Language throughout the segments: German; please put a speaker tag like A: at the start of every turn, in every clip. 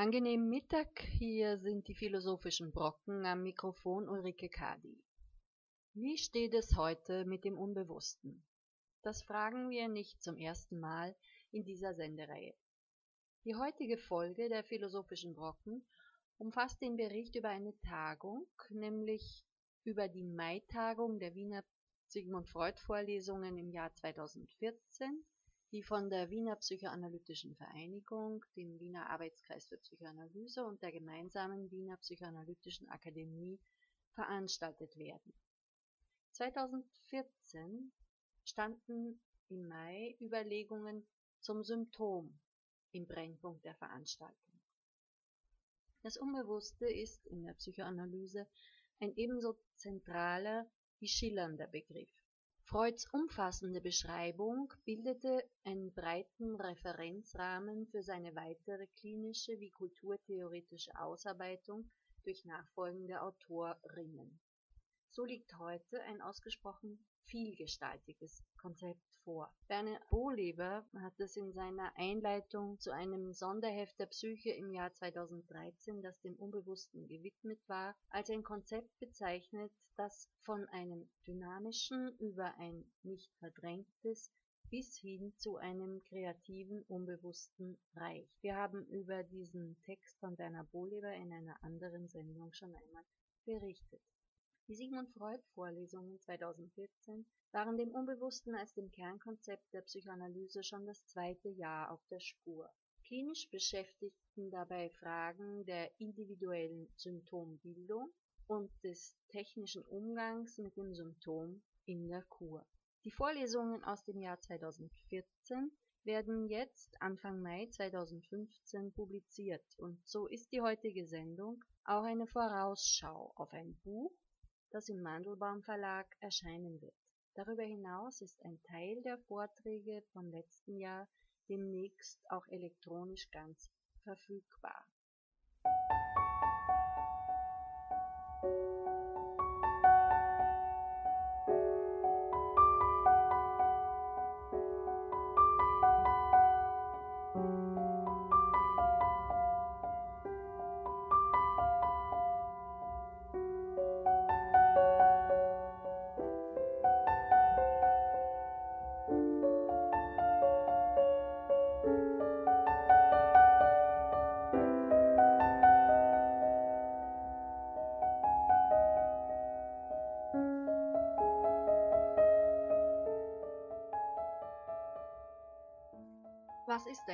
A: angenehmen Mittag, hier sind die philosophischen Brocken am Mikrofon Ulrike Kadi. Wie steht es heute mit dem Unbewussten? Das fragen wir nicht zum ersten Mal in dieser Sendereihe. Die heutige Folge der Philosophischen Brocken umfasst den Bericht über eine Tagung, nämlich über die Mai-Tagung der Wiener Sigmund Freud Vorlesungen im Jahr 2014, die von der Wiener Psychoanalytischen Vereinigung, dem Wiener Arbeitskreis für Psychoanalyse und der gemeinsamen Wiener Psychoanalytischen Akademie veranstaltet werden. 2014 standen im Mai Überlegungen zum Symptom im Brennpunkt der Veranstaltung. Das Unbewusste ist in der Psychoanalyse ein ebenso zentraler wie schillernder Begriff. Freuds umfassende Beschreibung bildete einen breiten Referenzrahmen für seine weitere klinische wie kulturtheoretische Ausarbeitung durch nachfolgende Autorinnen. So liegt heute ein ausgesprochen vielgestaltiges Konzept vor. Werner Bohleber hat es in seiner Einleitung zu einem Sonderheft der Psyche im Jahr 2013, das dem Unbewussten gewidmet war, als ein Konzept bezeichnet, das von einem dynamischen über ein nicht verdrängtes bis hin zu einem kreativen Unbewussten reicht. Wir haben über diesen Text von Werner Bohleber in einer anderen Sendung schon einmal berichtet. Die Sigmund Freud Vorlesungen 2014 waren dem Unbewussten als dem Kernkonzept der Psychoanalyse schon das zweite Jahr auf der Spur. Klinisch beschäftigten dabei Fragen der individuellen Symptombildung und des technischen Umgangs mit dem Symptom in der Kur. Die Vorlesungen aus dem Jahr 2014 werden jetzt Anfang Mai 2015 publiziert und so ist die heutige Sendung auch eine Vorausschau auf ein Buch, das im Mandelbaum Verlag erscheinen wird. Darüber hinaus ist ein Teil der Vorträge vom letzten Jahr demnächst auch elektronisch ganz verfügbar.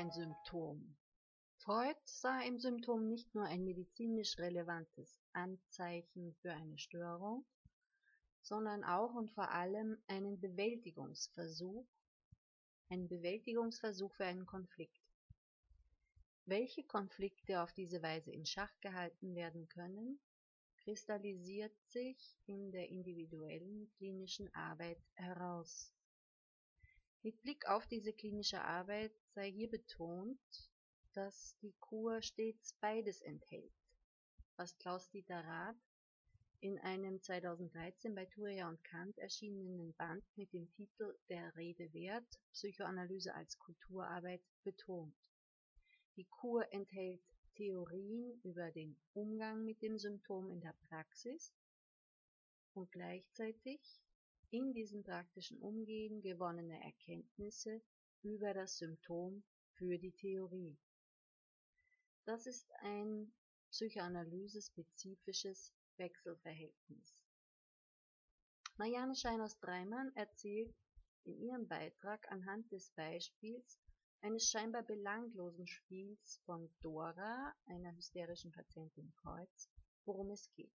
A: Ein Symptom? Freud sah im Symptom nicht nur ein medizinisch relevantes Anzeichen für eine Störung, sondern auch und vor allem einen Bewältigungsversuch, einen Bewältigungsversuch für einen Konflikt. Welche Konflikte auf diese Weise in Schach gehalten werden können, kristallisiert sich in der individuellen klinischen Arbeit heraus. Mit Blick auf diese klinische Arbeit sei hier betont, dass die Kur stets beides enthält, was Klaus-Dieter Rath in einem 2013 bei Thuria und Kant erschienenen Band mit dem Titel Der Rede wert Psychoanalyse als Kulturarbeit betont. Die Kur enthält Theorien über den Umgang mit dem Symptom in der Praxis und gleichzeitig in diesem praktischen Umgehen gewonnene Erkenntnisse über das Symptom für die Theorie. Das ist ein psychoanalyse-spezifisches Wechselverhältnis. Marianne Scheiners-Dreimann erzählt in ihrem Beitrag anhand des Beispiels eines scheinbar belanglosen Spiels von Dora, einer hysterischen Patientin Kreuz, worum es geht.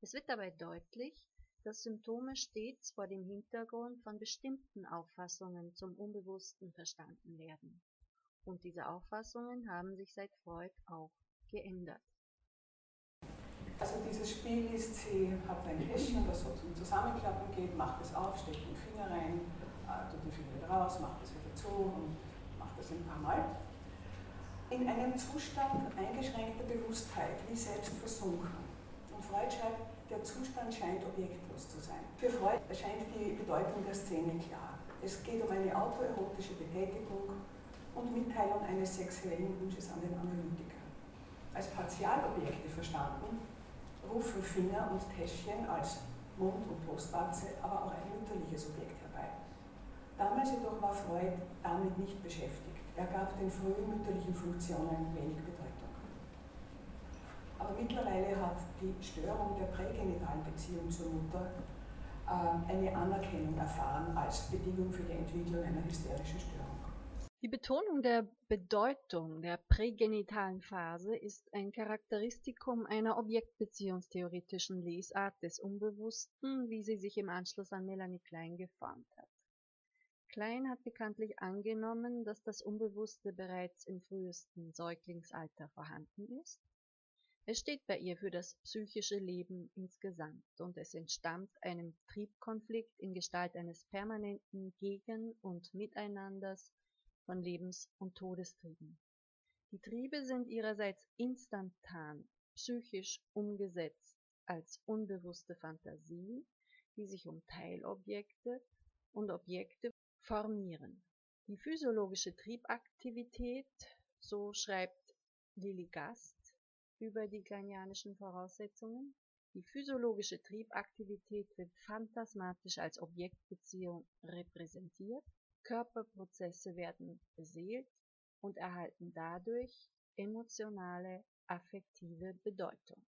A: Es wird dabei deutlich, dass Symptome stets vor dem Hintergrund von bestimmten Auffassungen zum Unbewussten verstanden werden. Und diese Auffassungen haben sich seit Freud auch geändert.
B: Also dieses Spiel ist, sie hat ein Täschchen, das so zum Zusammenklappen geht, macht es auf, steckt den Finger rein, tut den Finger wieder raus, macht es wieder zu und macht das ein paar Mal. In einem Zustand eingeschränkter Bewusstheit, wie selbst versunken. Und Freud schreibt, der Zustand scheint objektlos zu sein. Für Freud erscheint die Bedeutung der Szene klar. Es geht um eine autoerotische Betätigung und Mitteilung eines sexuellen Wunsches an den Analytiker. Als Partialobjekte verstanden, rufen Finger und Täschchen als Mund- und Brustwarze aber auch ein mütterliches Objekt herbei. Damals jedoch war Freud damit nicht beschäftigt. Er gab den frühen mütterlichen Funktionen wenig Bedeutung. Aber mittlerweile hat die Störung der prägenitalen Beziehung zur Mutter äh, eine Anerkennung erfahren als Bedingung für die Entwicklung einer hysterischen Störung.
A: Die Betonung der Bedeutung der prägenitalen Phase ist ein Charakteristikum einer objektbeziehungstheoretischen Lesart des Unbewussten, wie sie sich im Anschluss an Melanie Klein geformt hat. Klein hat bekanntlich angenommen, dass das Unbewusste bereits im frühesten Säuglingsalter vorhanden ist. Es steht bei ihr für das psychische Leben insgesamt und es entstammt einem Triebkonflikt in Gestalt eines permanenten Gegen- und Miteinanders von Lebens- und Todestrieben. Die Triebe sind ihrerseits instantan, psychisch umgesetzt als unbewusste Fantasien, die sich um Teilobjekte und Objekte formieren. Die physiologische Triebaktivität, so schreibt Lilly Gast über die kleinianischen Voraussetzungen, die physiologische Triebaktivität wird phantasmatisch als Objektbeziehung repräsentiert Körperprozesse werden beseelt und erhalten dadurch emotionale, affektive Bedeutung.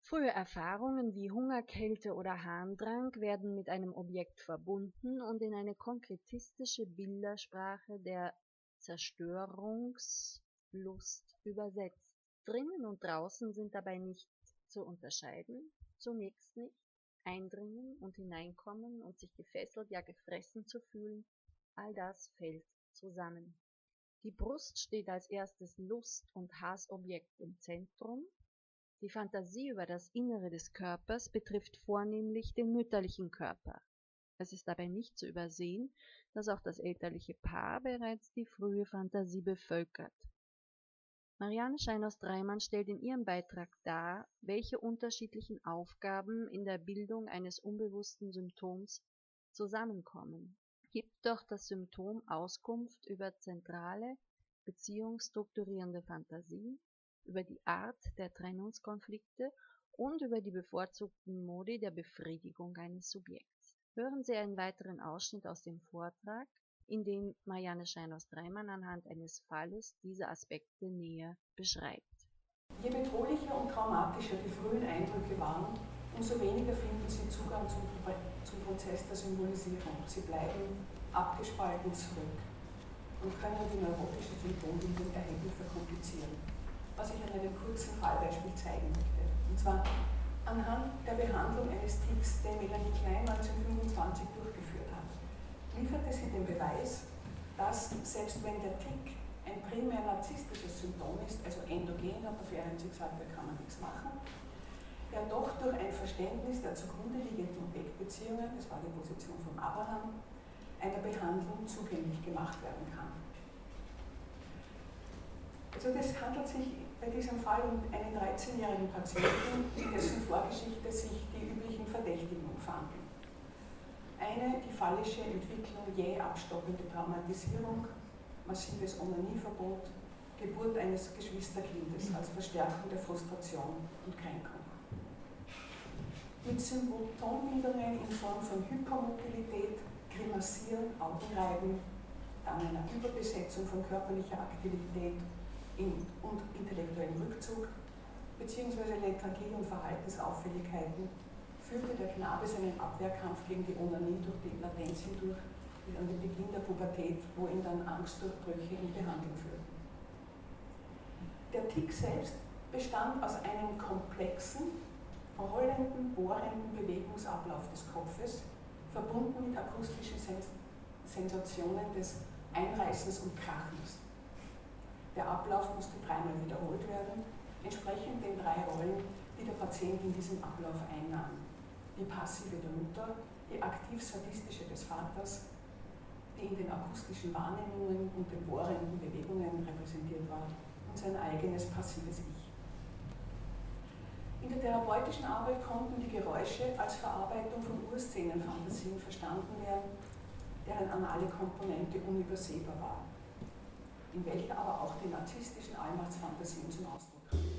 A: Frühe Erfahrungen wie Hunger, Kälte oder Harndrang werden mit einem Objekt verbunden und in eine konkretistische Bildersprache der Zerstörungslust übersetzt. Drinnen und draußen sind dabei nicht zu unterscheiden, zunächst nicht, eindringen und hineinkommen und sich gefesselt, ja gefressen zu fühlen, all das fällt zusammen. Die Brust steht als erstes Lust- und Hassobjekt im Zentrum. Die Fantasie über das Innere des Körpers betrifft vornehmlich den mütterlichen Körper. Es ist dabei nicht zu übersehen, dass auch das elterliche Paar bereits die frühe Fantasie bevölkert. Marianne Scheinhaus-Dreimann stellt in ihrem Beitrag dar, welche unterschiedlichen Aufgaben in der Bildung eines unbewussten Symptoms zusammenkommen gibt doch das Symptom Auskunft über zentrale beziehungsstrukturierende Fantasien, über die Art der Trennungskonflikte und über die bevorzugten Modi der Befriedigung eines Subjekts. Hören Sie einen weiteren Ausschnitt aus dem Vortrag, in dem Marianne Scheinhaus-Dreimann anhand eines Falles diese Aspekte näher beschreibt.
B: Je bedrohlicher und traumatischer die frühen Eindrücke waren, umso weniger finden sie Zugang zum zum Prozess der Symbolisierung. Sie bleiben abgespalten zurück und können die neurotische Symptombildung erheblich verkomplizieren. Was ich an einem kurzen Fallbeispiel zeigen möchte. Und zwar anhand der Behandlung eines Ticks, den Melanie Klein 1925 durchgeführt lieferte sie den Beweis, dass selbst wenn der Tick ein primär narzisstisches Symptom ist, also endogen, hat der Ferenczi gesagt, da kann man nichts machen, der doch durch ein Verständnis der zugrunde liegenden Objektbeziehungen, das war die Position von Abraham, einer Behandlung zugänglich gemacht werden kann. Also das handelt sich bei diesem Fall um einen 13-jährigen Patienten, dessen Vorgeschichte sich die üblichen Verdächtigen fanden. Eine, die phallische Entwicklung jäh abstoppende Traumatisierung, massives Onanieverbot, Geburt eines Geschwisterkindes als Verstärkung der Frustration und Kränkung. Mit Symptomminderungen in Form von Hypermobilität, Grimassieren, Augenreiben, dann einer Überbesetzung von körperlicher Aktivität und intellektuellem Rückzug, beziehungsweise Lethargie und Verhaltensauffälligkeiten, führte der Knabe seinen Abwehrkampf gegen die Onanie durch die Latenz hindurch an den Beginn der Pubertät, wo ihn dann Angstdurchbrüche in Behandlung führten. Der Tick selbst bestand aus einem komplexen, rollenden, bohrenden Bewegungsablauf des Kopfes, verbunden mit akustischen Sens Sensationen des Einreißens und Krachens. Der Ablauf musste dreimal wiederholt werden, entsprechend den drei Rollen, die der Patient in diesem Ablauf einnahm. Die passive der Mutter, die aktiv-sadistische des Vaters, die in den akustischen Wahrnehmungen und den bohrenden Bewegungen repräsentiert war, und sein eigenes passives Ich. In der therapeutischen Arbeit konnten die Geräusche als Verarbeitung von Urszenenfantasien verstanden werden, deren anale Komponente unübersehbar war, in welcher aber auch die narzisstischen Allmachtsfantasien zum Ausdruck kamen.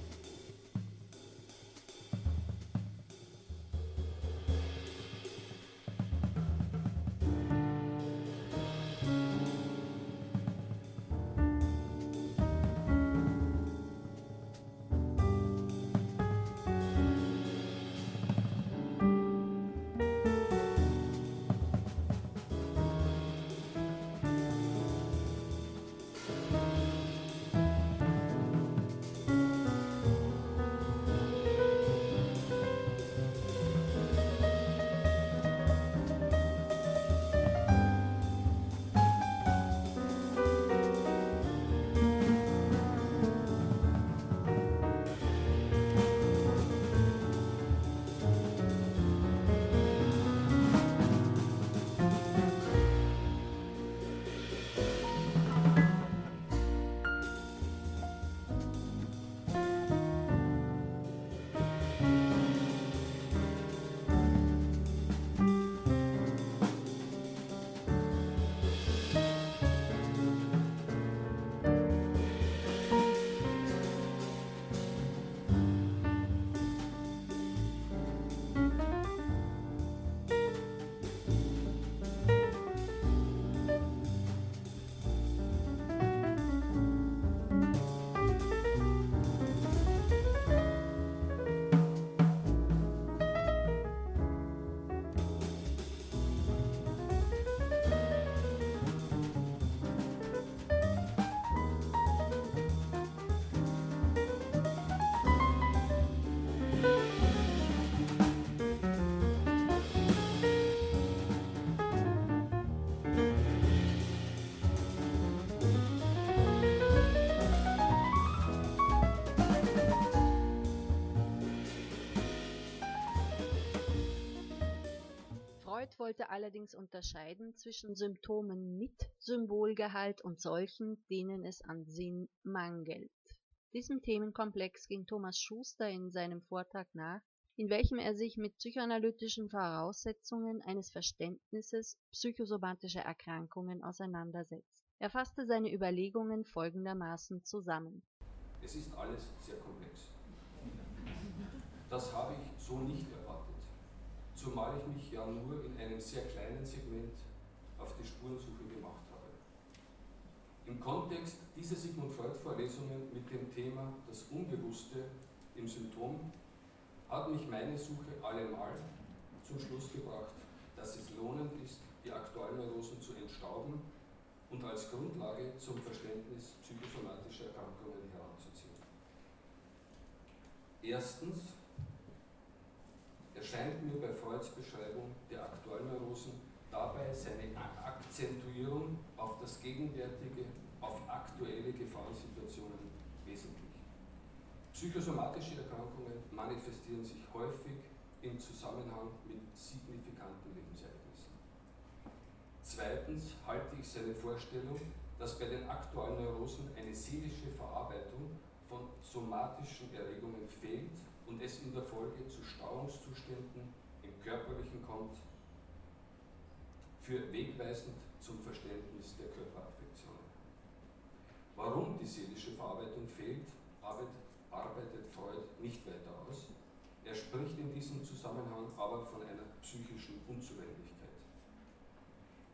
A: Wollte allerdings unterscheiden zwischen Symptomen mit Symbolgehalt und solchen, denen es an Sinn mangelt. Diesem Themenkomplex ging Thomas Schuster in seinem Vortrag nach, in welchem er sich mit psychoanalytischen Voraussetzungen eines Verständnisses psychosomatischer Erkrankungen auseinandersetzt. Er fasste seine Überlegungen folgendermaßen zusammen.
C: Es ist alles sehr komplex. Das habe ich so nicht erwartet zumal ich mich ja nur in einem sehr kleinen Segment auf die Spurensuche gemacht habe. Im Kontext dieser Sigmund Freud-Vorlesungen mit dem Thema das Unbewusste im Symptom hat mich meine Suche allemal zum Schluss gebracht, dass es lohnend ist, die Aktualneurosen zu entstauben und als Grundlage zum Verständnis psychosomatischer Erkrankungen heranzuziehen. Erstens erscheint mir bei Freuds Beschreibung der Aktualneurosen dabei seine Akzentuierung auf das Gegenwärtige, auf aktuelle Gefahrensituationen wesentlich. Psychosomatische Erkrankungen manifestieren sich häufig im Zusammenhang mit signifikanten Lebensereignissen. Zweitens halte ich seine Vorstellung, dass bei den aktuellen Neurosen eine seelische Verarbeitung von somatischen Erregungen fehlt und es in der Folge zu Stauungszuständen im Körperlichen kommt, für wegweisend zum Verständnis der Körperaffektionen. Warum die seelische Verarbeitung fehlt, arbeitet Freud nicht weiter aus. Er spricht in diesem Zusammenhang aber von einer psychischen Unzulänglichkeit.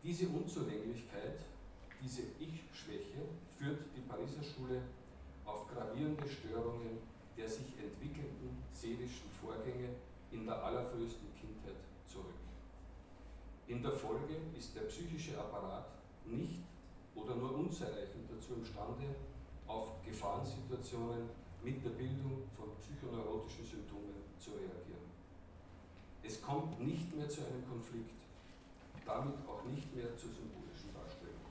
C: Diese Unzulänglichkeit, diese Ich-Schwäche führt die Pariser Schule auf gravierende Störungen der sich entwickelnden seelischen Vorgänge in der allerfrühesten Kindheit zurück. In der Folge ist der psychische Apparat nicht oder nur unzureichend dazu imstande, auf Gefahrensituationen mit der Bildung von psychoneurotischen Symptomen zu reagieren. Es kommt nicht mehr zu einem Konflikt, damit auch nicht mehr zur symbolischen Darstellung.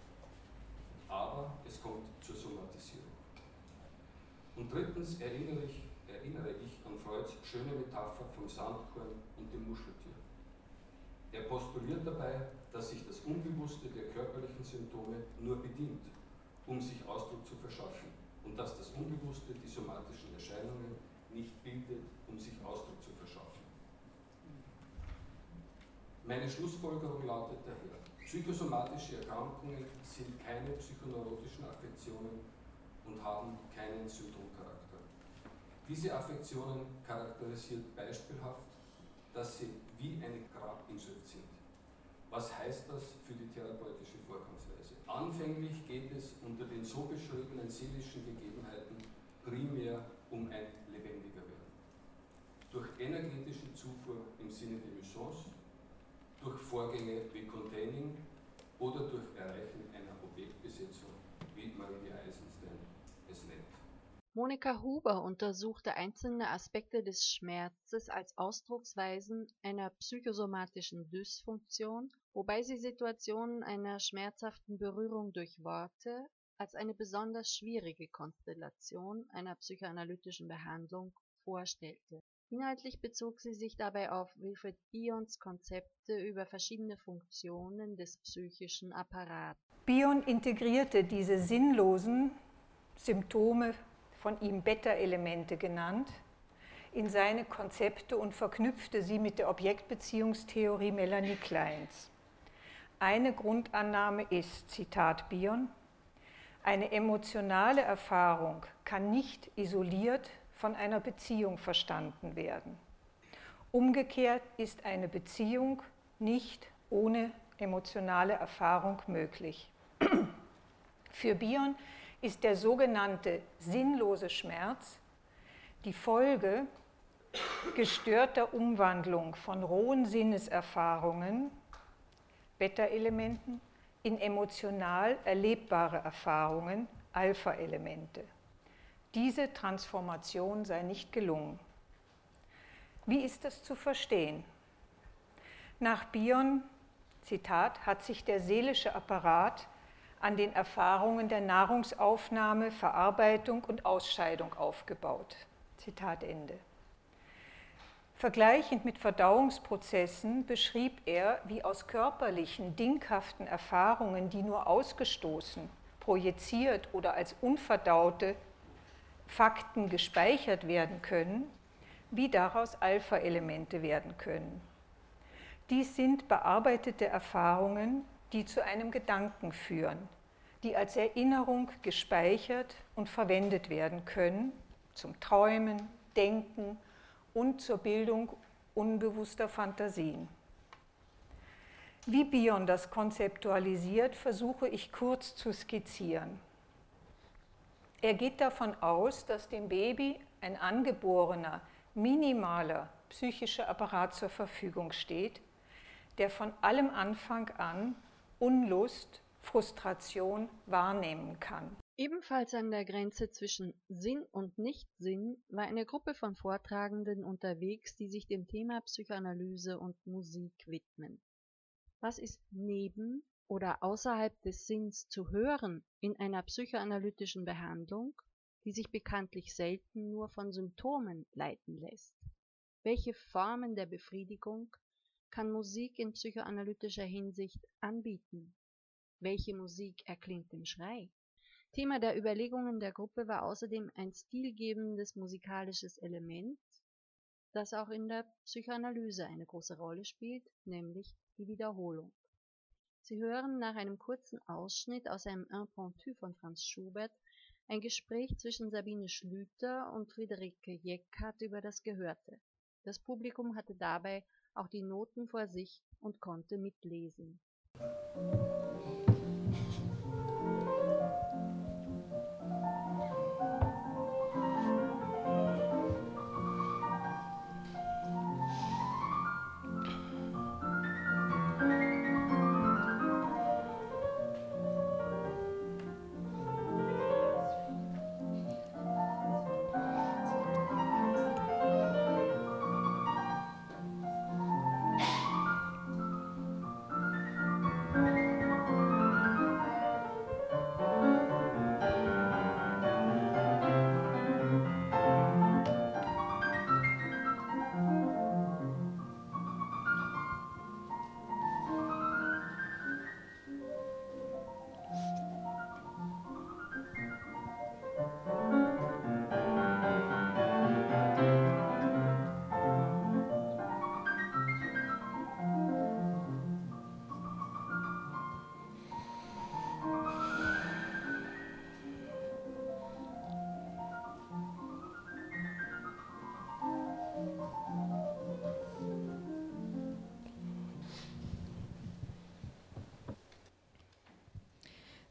C: Aber es kommt zur Somatisierung. Und drittens erinnere ich, erinnere ich an Freuds schöne Metapher vom Sandkorn und dem Muscheltier. Er postuliert dabei, dass sich das Unbewusste der körperlichen Symptome nur bedient, um sich Ausdruck zu verschaffen und dass das Unbewusste die somatischen Erscheinungen nicht bildet, um sich Ausdruck zu verschaffen. Meine Schlussfolgerung lautet daher, psychosomatische Erkrankungen sind keine psychoneurotischen Affektionen und haben keinen Symptomcharakter. Diese Affektionen charakterisiert beispielhaft, dass sie wie eine Grabinschrift sind. Was heißt das für die therapeutische Vorgangsweise? Anfänglich geht es unter den so beschriebenen seelischen Gegebenheiten primär um ein lebendiger Werden. Durch energetische Zufuhr im Sinne der Mission, durch Vorgänge wie Containing oder durch Erreichen einer Objektbesetzung, wie Maria nennt.
A: Monika Huber untersuchte einzelne Aspekte des Schmerzes als Ausdrucksweisen einer psychosomatischen Dysfunktion, wobei sie Situationen einer schmerzhaften Berührung durch Worte als eine besonders schwierige Konstellation einer psychoanalytischen Behandlung vorstellte. Inhaltlich bezog sie sich dabei auf Wilfried Bions Konzepte über verschiedene Funktionen des psychischen Apparats.
D: Bion integrierte diese sinnlosen Symptome von ihm Beta-Elemente genannt, in seine Konzepte und verknüpfte sie mit der Objektbeziehungstheorie Melanie Kleins. Eine Grundannahme ist, Zitat Bion, eine emotionale Erfahrung kann nicht isoliert von einer Beziehung verstanden werden. Umgekehrt ist eine Beziehung nicht ohne emotionale Erfahrung möglich. Für Bion ist der sogenannte sinnlose Schmerz die Folge gestörter Umwandlung von rohen Sinneserfahrungen, Beta-Elementen, in emotional erlebbare Erfahrungen, Alpha-Elemente. Diese Transformation sei nicht gelungen. Wie ist das zu verstehen? Nach Bion, Zitat, hat sich der seelische Apparat an den Erfahrungen der Nahrungsaufnahme, Verarbeitung und Ausscheidung aufgebaut. Zitat Ende. Vergleichend mit Verdauungsprozessen beschrieb er, wie aus körperlichen, dinghaften Erfahrungen, die nur ausgestoßen, projiziert oder als unverdaute Fakten gespeichert werden können, wie daraus Alpha-Elemente werden können. Dies sind bearbeitete Erfahrungen, die zu einem Gedanken führen, die als Erinnerung gespeichert und verwendet werden können zum Träumen, Denken und zur Bildung unbewusster Fantasien. Wie Bion das konzeptualisiert, versuche ich kurz zu skizzieren. Er geht davon aus, dass dem Baby ein angeborener, minimaler psychischer Apparat zur Verfügung steht, der von allem Anfang an Unlust, Frustration wahrnehmen kann.
A: Ebenfalls an der Grenze zwischen Sinn und Nichtsinn war eine Gruppe von Vortragenden unterwegs, die sich dem Thema Psychoanalyse und Musik widmen. Was ist neben oder außerhalb des Sinns zu hören in einer psychoanalytischen Behandlung, die sich bekanntlich selten nur von Symptomen leiten lässt? Welche Formen der Befriedigung kann Musik in psychoanalytischer Hinsicht anbieten? Welche Musik erklingt im Schrei? Thema der Überlegungen der Gruppe war außerdem ein stilgebendes musikalisches Element, das auch in der Psychoanalyse eine große Rolle spielt, nämlich die Wiederholung. Sie hören nach einem kurzen Ausschnitt aus einem Impromptu von Franz Schubert ein Gespräch zwischen Sabine Schlüter und Friederike Jeckhardt über das Gehörte. Das Publikum hatte dabei auch die Noten vor sich und konnte mitlesen.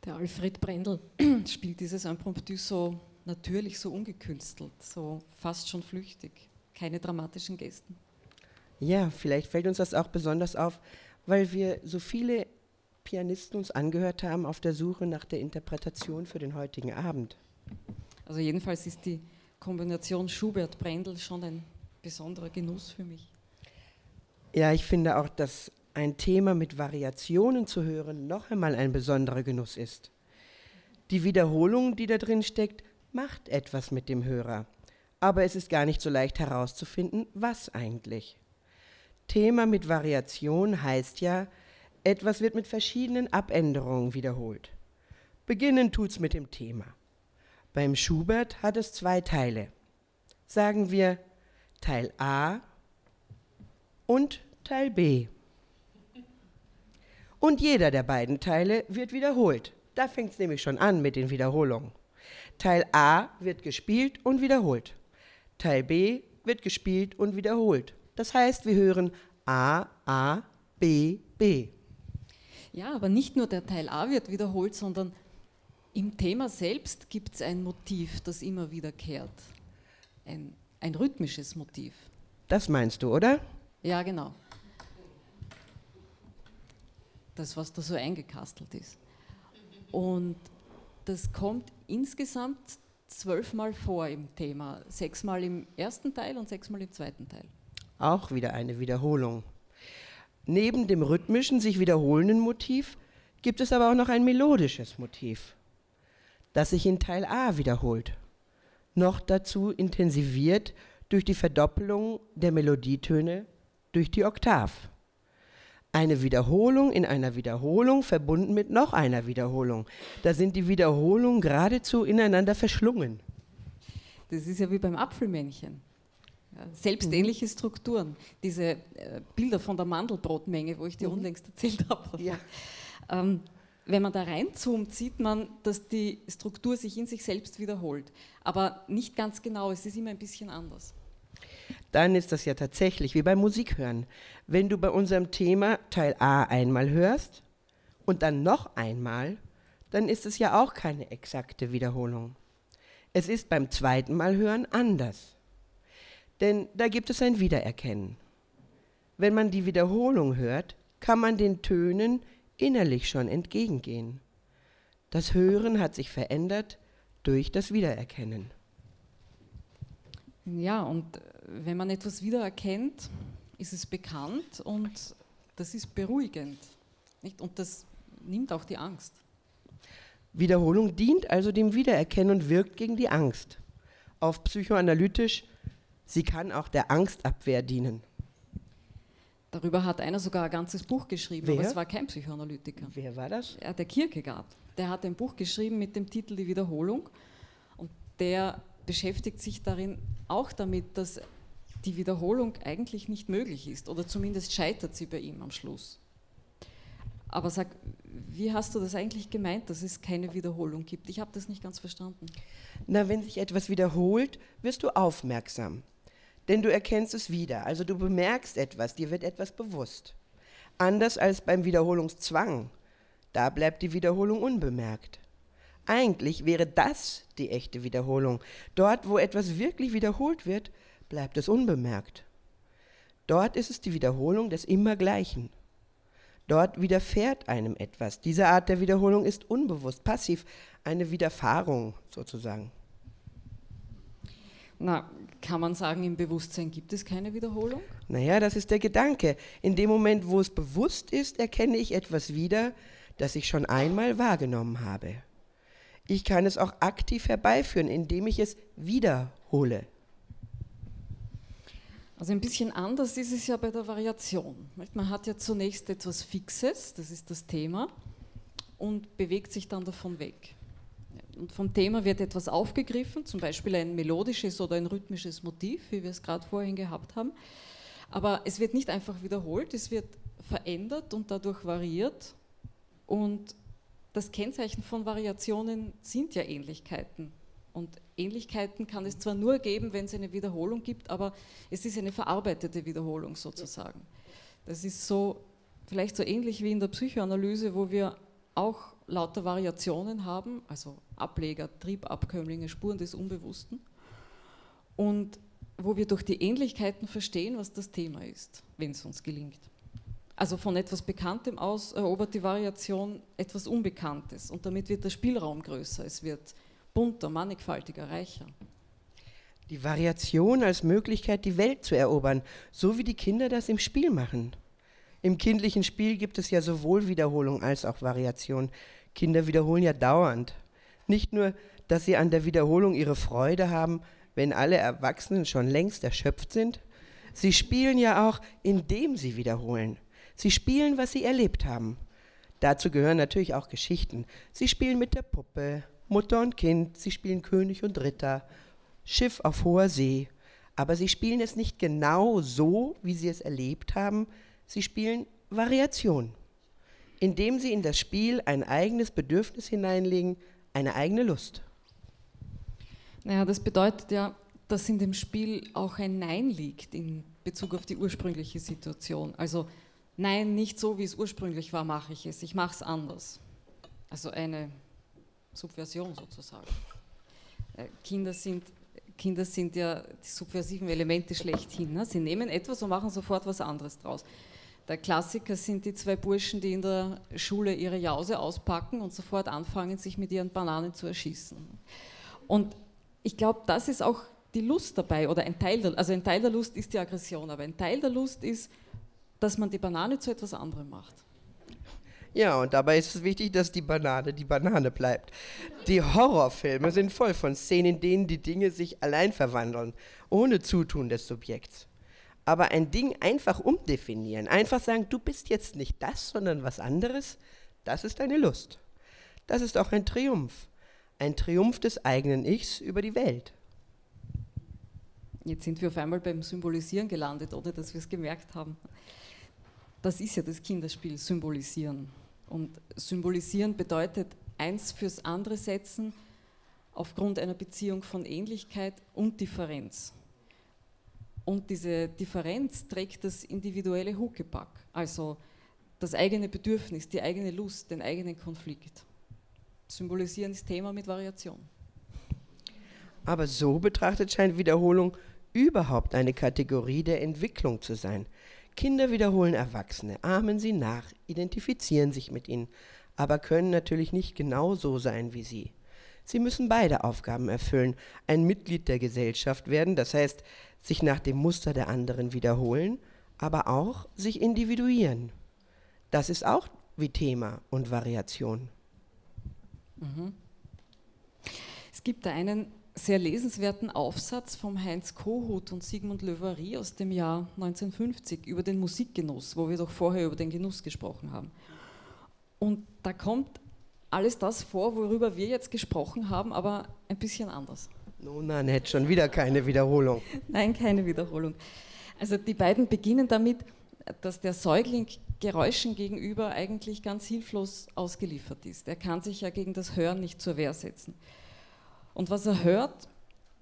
E: Der Alfred Brendel spielt dieses Impromptu so natürlich, so ungekünstelt, so fast schon flüchtig. Keine dramatischen Gesten.
F: Ja, vielleicht fällt uns das auch besonders auf, weil wir so viele Pianisten uns angehört haben auf der Suche nach der Interpretation für den heutigen Abend.
E: Also jedenfalls ist die Kombination Schubert-Brendel schon ein besonderer Genuss für mich.
F: Ja, ich finde auch, dass ein Thema mit Variationen zu hören noch einmal ein besonderer Genuss ist. Die Wiederholung, die da drin steckt, macht etwas mit dem Hörer. Aber es ist gar nicht so leicht herauszufinden, was eigentlich. Thema mit Variation heißt ja, etwas wird mit verschiedenen Abänderungen wiederholt. Beginnen tut's mit dem Thema. Beim Schubert hat es zwei Teile. Sagen wir Teil A und Teil B. Und jeder der beiden Teile wird wiederholt. Da fängt es nämlich schon an mit den Wiederholungen. Teil A wird gespielt und wiederholt. Teil B wird gespielt und wiederholt. Das heißt, wir hören A, A, B, B.
E: Ja, aber nicht nur der Teil A wird wiederholt, sondern im Thema selbst gibt es ein Motiv, das immer wiederkehrt. Ein, ein rhythmisches Motiv.
F: Das meinst du, oder?
E: Ja, genau. Das, was da so eingekastelt ist. Und das kommt insgesamt zwölfmal vor im Thema. Sechsmal im ersten Teil und sechsmal im zweiten Teil.
F: Auch wieder eine Wiederholung. Neben dem rhythmischen, sich wiederholenden Motiv gibt es aber auch noch ein melodisches Motiv, das sich in Teil A wiederholt. Noch dazu intensiviert durch die Verdoppelung der Melodietöne durch die Oktav. Eine Wiederholung in einer Wiederholung verbunden mit noch einer Wiederholung. Da sind die Wiederholungen geradezu ineinander verschlungen.
E: Das ist ja wie beim Apfelmännchen. Selbstähnliche Strukturen. Diese äh, Bilder von der Mandelbrotmenge, wo ich dir mhm. unlängst erzählt habe. Ja. Ähm, wenn man da reinzoomt, sieht man, dass die Struktur sich in sich selbst wiederholt. Aber nicht ganz genau, es ist immer ein bisschen anders
F: dann ist das ja tatsächlich wie beim Musikhören. Wenn du bei unserem Thema Teil A einmal hörst und dann noch einmal, dann ist es ja auch keine exakte Wiederholung. Es ist beim zweiten Mal hören anders. Denn da gibt es ein Wiedererkennen. Wenn man die Wiederholung hört, kann man den Tönen innerlich schon entgegengehen. Das Hören hat sich verändert durch das Wiedererkennen.
E: Ja, und wenn man etwas wiedererkennt, ist es bekannt und das ist beruhigend. Nicht? Und das nimmt auch die Angst.
F: Wiederholung dient also dem Wiedererkennen und wirkt gegen die Angst. Auf psychoanalytisch, sie kann auch der Angstabwehr dienen.
E: Darüber hat einer sogar ein ganzes Buch geschrieben,
F: Wer?
E: aber es war kein Psychoanalytiker.
F: Wer war das?
E: Ja, der Kierkegaard. Der hat ein Buch geschrieben mit dem Titel Die Wiederholung und der beschäftigt sich darin auch damit, dass die Wiederholung eigentlich nicht möglich ist oder zumindest scheitert sie bei ihm am Schluss. Aber sag, wie hast du das eigentlich gemeint, dass es keine Wiederholung gibt? Ich habe das nicht ganz verstanden.
F: Na, wenn sich etwas wiederholt, wirst du aufmerksam. Denn du erkennst es wieder. Also du bemerkst etwas, dir wird etwas bewusst. Anders als beim Wiederholungszwang. Da bleibt die Wiederholung unbemerkt. Eigentlich wäre das die echte Wiederholung. Dort, wo etwas wirklich wiederholt wird, bleibt es unbemerkt. Dort ist es die Wiederholung des Immergleichen. Dort widerfährt einem etwas. Diese Art der Wiederholung ist unbewusst, passiv, eine Widerfahrung sozusagen.
E: Na, kann man sagen, im Bewusstsein gibt es keine Wiederholung?
F: Naja, das ist der Gedanke. In dem Moment, wo es bewusst ist, erkenne ich etwas wieder, das ich schon einmal wahrgenommen habe. Ich kann es auch aktiv herbeiführen, indem ich es wiederhole.
E: Also ein bisschen anders ist es ja bei der Variation. Man hat ja zunächst etwas Fixes, das ist das Thema, und bewegt sich dann davon weg. Und vom Thema wird etwas aufgegriffen, zum Beispiel ein melodisches oder ein rhythmisches Motiv, wie wir es gerade vorhin gehabt haben. Aber es wird nicht einfach wiederholt, es wird verändert und dadurch variiert. Und das Kennzeichen von Variationen sind ja Ähnlichkeiten. Und Ähnlichkeiten kann es zwar nur geben, wenn es eine Wiederholung gibt, aber es ist eine verarbeitete Wiederholung sozusagen. Das ist so, vielleicht so ähnlich wie in der Psychoanalyse, wo wir auch lauter Variationen haben, also Ableger, Triebabkömmlinge, Spuren des Unbewussten. Und wo wir durch die Ähnlichkeiten verstehen, was das Thema ist, wenn es uns gelingt. Also von etwas Bekanntem aus erobert die Variation etwas Unbekanntes und damit wird der Spielraum größer, es wird bunter, mannigfaltiger, reicher.
F: Die Variation als Möglichkeit, die Welt zu erobern, so wie die Kinder das im Spiel machen. Im kindlichen Spiel gibt es ja sowohl Wiederholung als auch Variation. Kinder wiederholen ja dauernd. Nicht nur, dass sie an der Wiederholung ihre Freude haben, wenn alle Erwachsenen schon längst erschöpft sind. Sie spielen ja auch, indem sie wiederholen. Sie spielen, was sie erlebt haben. Dazu gehören natürlich auch Geschichten. Sie spielen mit der Puppe, Mutter und Kind, sie spielen König und Ritter, Schiff auf hoher See. Aber sie spielen es nicht genau so, wie sie es erlebt haben, Sie spielen Variation, indem sie in das Spiel ein eigenes Bedürfnis hineinlegen, eine eigene Lust.
E: Naja, das bedeutet ja, dass in dem Spiel auch ein Nein liegt in Bezug auf die ursprüngliche Situation. Also Nein, nicht so, wie es ursprünglich war, mache ich es. Ich mache es anders. Also eine Subversion sozusagen. Äh, Kinder sind, Kinder sind ja die subversiven Elemente schlechthin. Ne? Sie nehmen etwas und machen sofort was anderes draus. Der Klassiker sind die zwei Burschen, die in der Schule ihre Jause auspacken und sofort anfangen, sich mit ihren Bananen zu erschießen. Und ich glaube, das ist auch die Lust dabei, oder ein Teil, der, also ein Teil der Lust ist die Aggression, aber ein Teil der Lust ist, dass man die Banane zu etwas anderem macht.
F: Ja, und dabei ist es wichtig, dass die Banane die Banane bleibt. Die Horrorfilme sind voll von Szenen, in denen die Dinge sich allein verwandeln, ohne Zutun des Subjekts. Aber ein Ding einfach umdefinieren, einfach sagen, du bist jetzt nicht das, sondern was anderes, das ist eine Lust. Das ist auch ein Triumph. Ein Triumph des eigenen Ichs über die Welt.
E: Jetzt sind wir auf einmal beim Symbolisieren gelandet, ohne dass wir es gemerkt haben. Das ist ja das Kinderspiel, Symbolisieren. Und Symbolisieren bedeutet eins fürs andere setzen aufgrund einer Beziehung von Ähnlichkeit und Differenz. Und diese Differenz trägt das individuelle Huckepack, also das eigene Bedürfnis, die eigene Lust, den eigenen Konflikt. Symbolisieren ist Thema mit Variation.
F: Aber so betrachtet scheint Wiederholung überhaupt eine Kategorie der Entwicklung zu sein. Kinder wiederholen Erwachsene, ahmen sie nach, identifizieren sich mit ihnen, aber können natürlich nicht genau so sein wie sie. Sie müssen beide Aufgaben erfüllen, ein Mitglied der Gesellschaft werden, das heißt sich nach dem Muster der anderen wiederholen, aber auch sich individuieren. Das ist auch wie Thema und Variation.
E: Mhm. Es gibt da einen sehr lesenswerten Aufsatz vom Heinz Kohut und Sigmund Löwery aus dem Jahr 1950 über den Musikgenuss, wo wir doch vorher über den Genuss gesprochen haben. Und da kommt alles das vor, worüber wir jetzt gesprochen haben, aber ein bisschen anders.
F: Nun, nein, hätte schon wieder keine Wiederholung.
E: Nein, keine Wiederholung. Also die beiden beginnen damit, dass der Säugling Geräuschen gegenüber eigentlich ganz hilflos ausgeliefert ist. Er kann sich ja gegen das Hören nicht zur Wehr setzen. Und was er hört,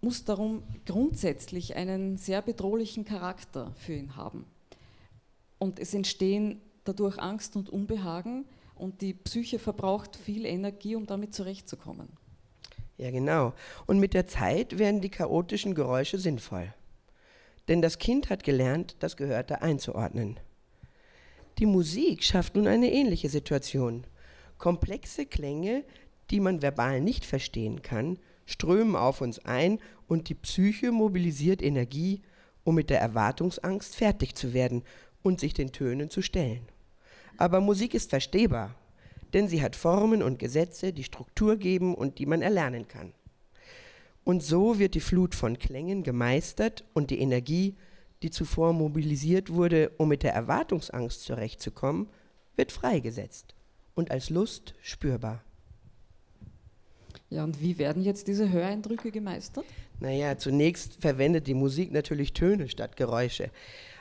E: muss darum grundsätzlich einen sehr bedrohlichen Charakter für ihn haben. Und es entstehen dadurch Angst und Unbehagen und die Psyche verbraucht viel Energie, um damit zurechtzukommen.
F: Ja, genau. Und mit der Zeit werden die chaotischen Geräusche sinnvoll. Denn das Kind hat gelernt, das Gehörte einzuordnen. Die Musik schafft nun eine ähnliche Situation. Komplexe Klänge, die man verbal nicht verstehen kann, strömen auf uns ein und die Psyche mobilisiert Energie, um mit der Erwartungsangst fertig zu werden und sich den Tönen zu stellen. Aber Musik ist verstehbar denn sie hat Formen und Gesetze, die Struktur geben und die man erlernen kann. Und so wird die Flut von Klängen gemeistert und die Energie, die zuvor mobilisiert wurde, um mit der Erwartungsangst zurechtzukommen, wird freigesetzt und als Lust spürbar.
E: Ja, und wie werden jetzt diese Höreindrücke gemeistert?
F: Naja, zunächst verwendet die Musik natürlich Töne statt Geräusche,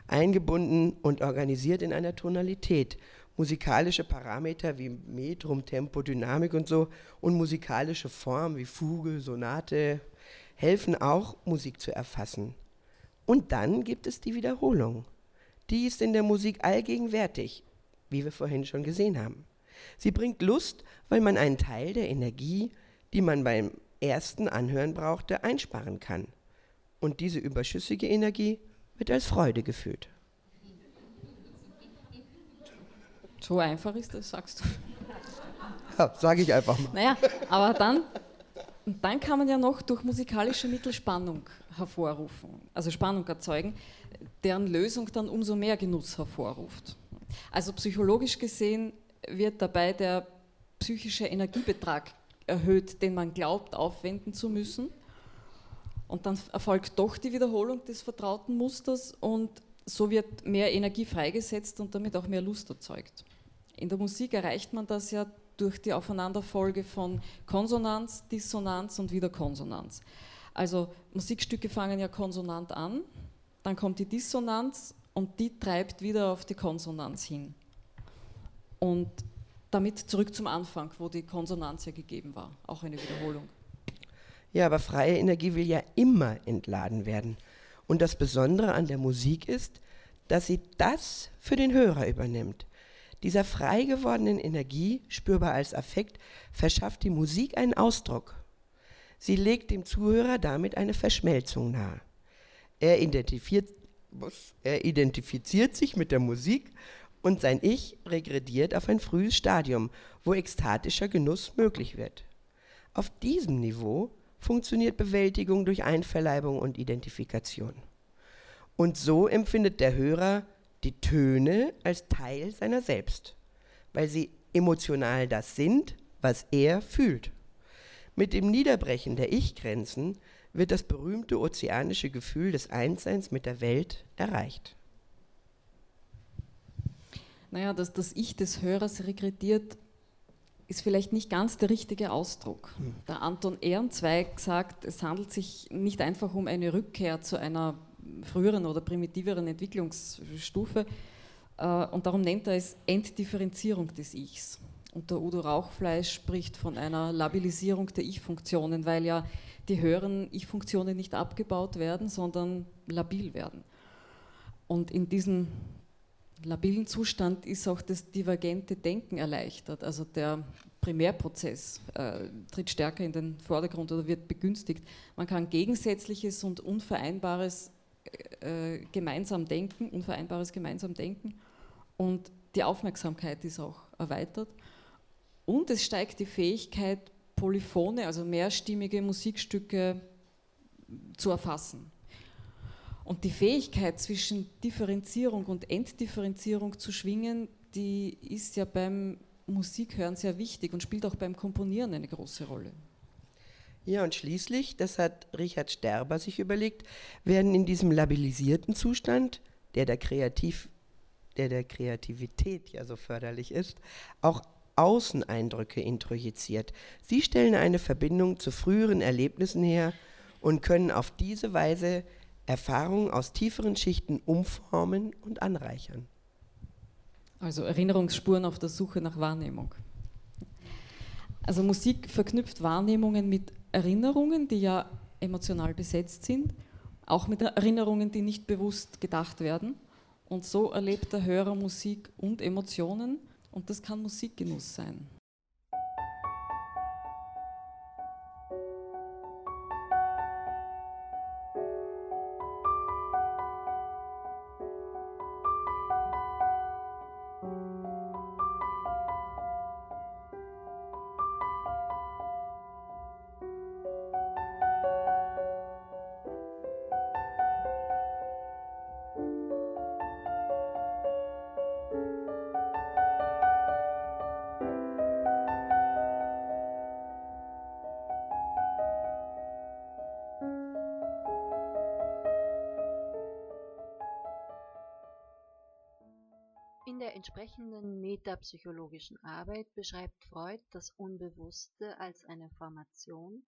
F: eingebunden und organisiert in einer Tonalität musikalische Parameter wie Metrum, Tempo, Dynamik und so und musikalische Formen wie Fuge, Sonate helfen auch, Musik zu erfassen. Und dann gibt es die Wiederholung. Die ist in der Musik allgegenwärtig, wie wir vorhin schon gesehen haben. Sie bringt Lust, weil man einen Teil der Energie, die man beim ersten Anhören brauchte, einsparen kann. Und diese überschüssige Energie wird als Freude gefühlt.
E: So einfach ist das, sagst du.
F: Ja, sage ich einfach mal.
E: Naja, aber dann, dann kann man ja noch durch musikalische Mittel Spannung hervorrufen, also Spannung erzeugen, deren Lösung dann umso mehr Genuss hervorruft. Also psychologisch gesehen wird dabei der psychische Energiebetrag erhöht, den man glaubt aufwenden zu müssen. Und dann erfolgt doch die Wiederholung des vertrauten Musters und so wird mehr Energie freigesetzt und damit auch mehr Lust erzeugt. In der Musik erreicht man das ja durch die Aufeinanderfolge von Konsonanz, Dissonanz und wieder Konsonanz. Also Musikstücke fangen ja konsonant an, dann kommt die Dissonanz und die treibt wieder auf die Konsonanz hin. Und damit zurück zum Anfang, wo die Konsonanz ja gegeben war, auch eine Wiederholung.
F: Ja, aber freie Energie will ja immer entladen werden. Und das Besondere an der Musik ist, dass sie das für den Hörer übernimmt. Dieser frei gewordenen Energie, spürbar als Affekt, verschafft die Musik einen Ausdruck. Sie legt dem Zuhörer damit eine Verschmelzung nahe. Er identifiziert, er identifiziert sich mit der Musik und sein Ich regrediert auf ein frühes Stadium, wo ekstatischer Genuss möglich wird. Auf diesem Niveau funktioniert Bewältigung durch Einverleibung und Identifikation. Und so empfindet der Hörer die Töne als Teil seiner selbst, weil sie emotional das sind, was er fühlt. Mit dem Niederbrechen der Ich-Grenzen wird das berühmte ozeanische Gefühl des Einsseins mit der Welt erreicht.
E: Naja, dass das Ich des Hörers regrediert, ist vielleicht nicht ganz der richtige Ausdruck. Hm. Der Anton Ehrenzweig sagt, es handelt sich nicht einfach um eine Rückkehr zu einer früheren oder primitiveren Entwicklungsstufe äh, und darum nennt er es Entdifferenzierung des Ichs. Und der Udo Rauchfleisch spricht von einer Labilisierung der Ich-Funktionen, weil ja die höheren Ich-Funktionen nicht abgebaut werden, sondern labil werden. Und in diesem labilen Zustand ist auch das divergente Denken erleichtert. Also der Primärprozess äh, tritt stärker in den Vordergrund oder wird begünstigt. Man kann Gegensätzliches und Unvereinbares äh, gemeinsam denken, Unvereinbares gemeinsam denken und die Aufmerksamkeit ist auch erweitert. Und es steigt die Fähigkeit, polyphone, also mehrstimmige Musikstücke zu erfassen. Und die Fähigkeit zwischen Differenzierung und Entdifferenzierung zu schwingen, die ist ja beim Musikhören sehr wichtig und spielt auch beim Komponieren eine große Rolle.
F: Ja, und schließlich, das hat Richard Sterber sich überlegt, werden in diesem labilisierten Zustand, der der, Kreativ, der der Kreativität ja so förderlich ist, auch Außeneindrücke introjiziert. Sie stellen eine Verbindung zu früheren Erlebnissen her und können auf diese Weise Erfahrungen aus tieferen Schichten umformen und anreichern.
E: Also Erinnerungsspuren auf der Suche nach Wahrnehmung. Also Musik verknüpft Wahrnehmungen mit Erinnerungen, die ja emotional besetzt sind, auch mit Erinnerungen, die nicht bewusst gedacht werden. Und so erlebt der Hörer Musik und Emotionen und das kann Musikgenuss sein.
A: Metapsychologischen Arbeit beschreibt Freud das Unbewusste als eine Formation,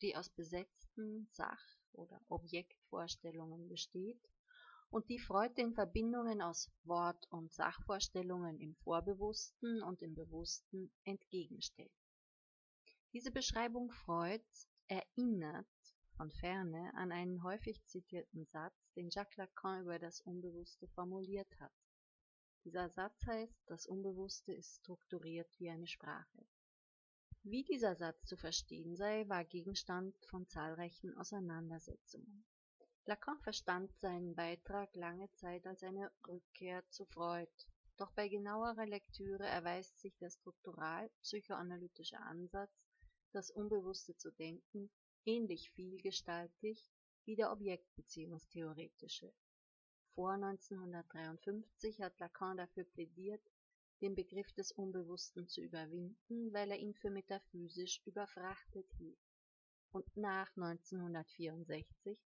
A: die aus besetzten Sach- oder Objektvorstellungen besteht und die Freud den Verbindungen aus Wort- und Sachvorstellungen im Vorbewussten und im Bewussten entgegenstellt. Diese Beschreibung Freuds erinnert von ferne an einen häufig zitierten Satz, den Jacques Lacan über das Unbewusste formuliert hat Dieser Satz heißt, das Unbewusste ist strukturiert wie eine Sprache. Wie dieser Satz zu verstehen sei, war Gegenstand von zahlreichen Auseinandersetzungen. Lacan verstand seinen Beitrag lange Zeit als eine Rückkehr zu Freud, doch bei genauerer Lektüre erweist sich der struktural-psychoanalytische Ansatz, das Unbewusste zu denken, ähnlich vielgestaltig wie der objektbeziehungstheoretische. Vor 1953 hat Lacan dafür plädiert, den Begriff des Unbewussten zu überwinden, weil er ihn für metaphysisch überfrachtet hielt. Und nach 1964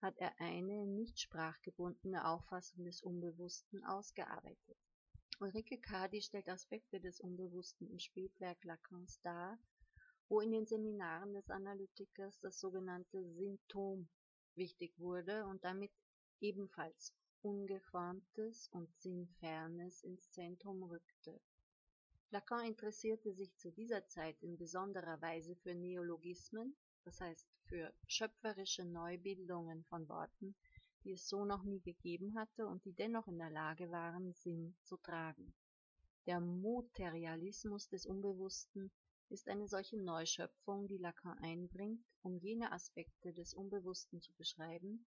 A: hat er eine nicht sprachgebundene Auffassung des Unbewussten ausgearbeitet. Ulrike Kadi stellt Aspekte des Unbewussten im Spätwerk Lacans dar, wo in den Seminaren des Analytikers das sogenannte Symptom wichtig wurde und damit ebenfalls Ungeformtes und Sinnfernes ins Zentrum rückte. Lacan interessierte sich zu dieser Zeit in besonderer Weise für Neologismen, das heißt für schöpferische Neubildungen von Worten, die es so noch nie gegeben hatte und die dennoch in der Lage waren, Sinn zu tragen. Der Materialismus des Unbewussten ist eine solche Neuschöpfung, die Lacan einbringt, um jene Aspekte des Unbewussten zu beschreiben,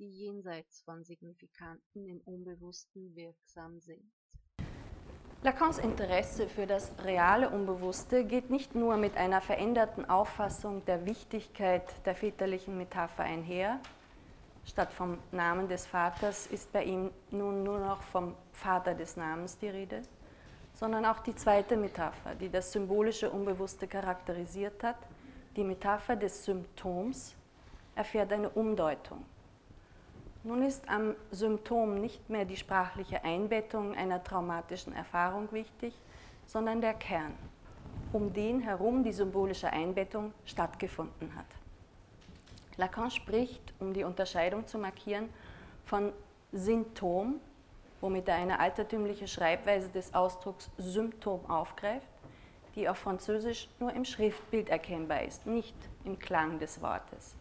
A: die jenseits von Signifikanten im Unbewussten wirksam sind.
G: Lacans Interesse für das reale Unbewusste geht nicht nur mit einer veränderten Auffassung der Wichtigkeit der väterlichen Metapher einher. Statt vom Namen des Vaters ist bei ihm nun nur noch vom Vater des Namens die Rede, sondern auch die zweite Metapher, die das symbolische Unbewusste charakterisiert hat, die Metapher des Symptoms, erfährt eine Umdeutung. Nun ist am Symptom nicht mehr die sprachliche Einbettung einer traumatischen Erfahrung wichtig, sondern der Kern, um den herum die symbolische Einbettung stattgefunden hat. Lacan spricht, um die Unterscheidung zu markieren, von Symptom, womit er eine altertümliche Schreibweise des Ausdrucks Symptom aufgreift, die auf Französisch nur im Schriftbild erkennbar ist, nicht im Klang des Wortes.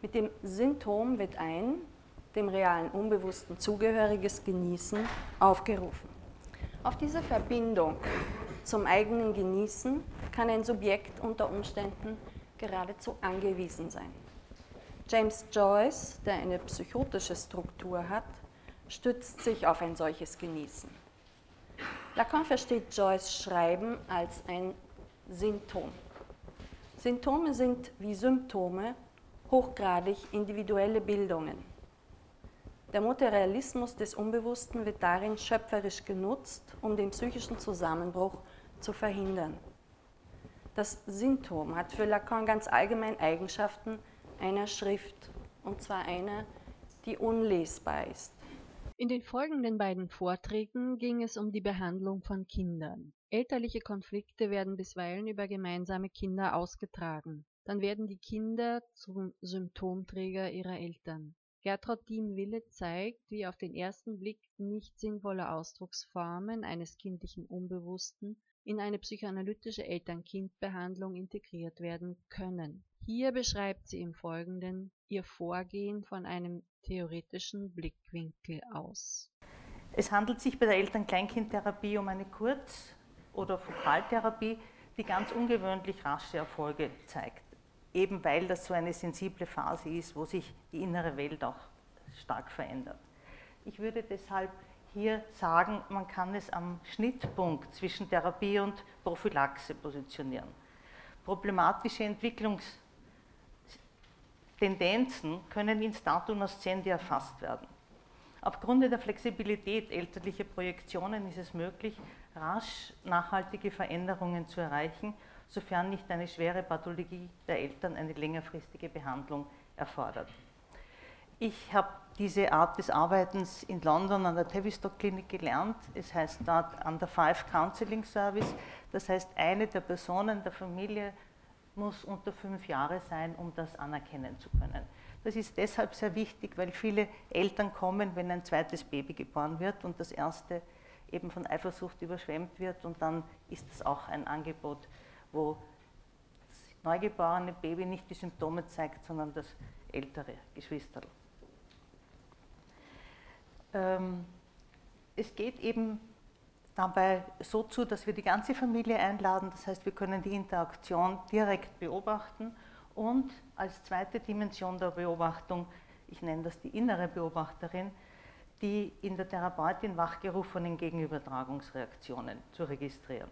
G: Mit dem Symptom wird ein dem realen Unbewussten zugehöriges Genießen aufgerufen. Auf diese Verbindung zum eigenen Genießen kann ein Subjekt unter Umständen geradezu angewiesen sein. James Joyce, der eine psychotische Struktur hat, stützt sich auf ein solches Genießen. Lacan versteht Joyce Schreiben als ein Symptom. Symptome sind wie Symptome hochgradig individuelle Bildungen. Der Materialismus des Unbewussten wird darin schöpferisch genutzt, um den psychischen Zusammenbruch zu verhindern. Das Symptom hat für Lacan ganz allgemein Eigenschaften einer Schrift, und zwar einer, die unlesbar ist.
A: In den folgenden beiden Vorträgen ging es um die Behandlung von Kindern. Elterliche Konflikte werden bisweilen über gemeinsame Kinder ausgetragen. Dann werden die Kinder zum Symptomträger ihrer Eltern. Gertraud Diem-Wille zeigt, wie auf den ersten Blick nicht sinnvolle Ausdrucksformen eines kindlichen Unbewussten in eine psychoanalytische Eltern-Kind-Behandlung integriert werden können. Hier beschreibt sie im Folgenden ihr Vorgehen von einem theoretischen Blickwinkel aus.
H: Es handelt sich bei der Eltern-Kleinkind-Therapie um eine Kurz- oder Fokaltherapie, die ganz ungewöhnlich rasche Erfolge zeigt eben weil das so eine sensible Phase ist, wo sich die innere Welt auch stark verändert. Ich würde deshalb hier sagen, man kann es am Schnittpunkt zwischen Therapie und Prophylaxe positionieren. Problematische Entwicklungstendenzen können in Statu nascendi erfasst werden. Aufgrund der Flexibilität elterlicher Projektionen ist es möglich, rasch nachhaltige Veränderungen zu erreichen sofern nicht eine schwere Pathologie der Eltern eine längerfristige Behandlung erfordert. Ich habe diese Art des Arbeitens in London an der Tavistock Klinik gelernt. Es heißt dort an der Five Counseling Service. Das heißt, eine der Personen der Familie muss unter fünf Jahre sein, um das anerkennen zu können. Das ist deshalb sehr wichtig, weil viele Eltern kommen, wenn ein zweites Baby geboren wird und das erste eben von Eifersucht überschwemmt wird und dann ist das auch ein Angebot wo das neugeborene Baby nicht die Symptome zeigt, sondern das ältere Geschwisterl. Ähm, es geht eben dabei so zu, dass wir die ganze Familie einladen. Das heißt, wir können die Interaktion direkt beobachten und als zweite Dimension der Beobachtung, ich nenne das die innere Beobachterin, die in der Therapeutin wachgerufenen Gegenübertragungsreaktionen zu registrieren.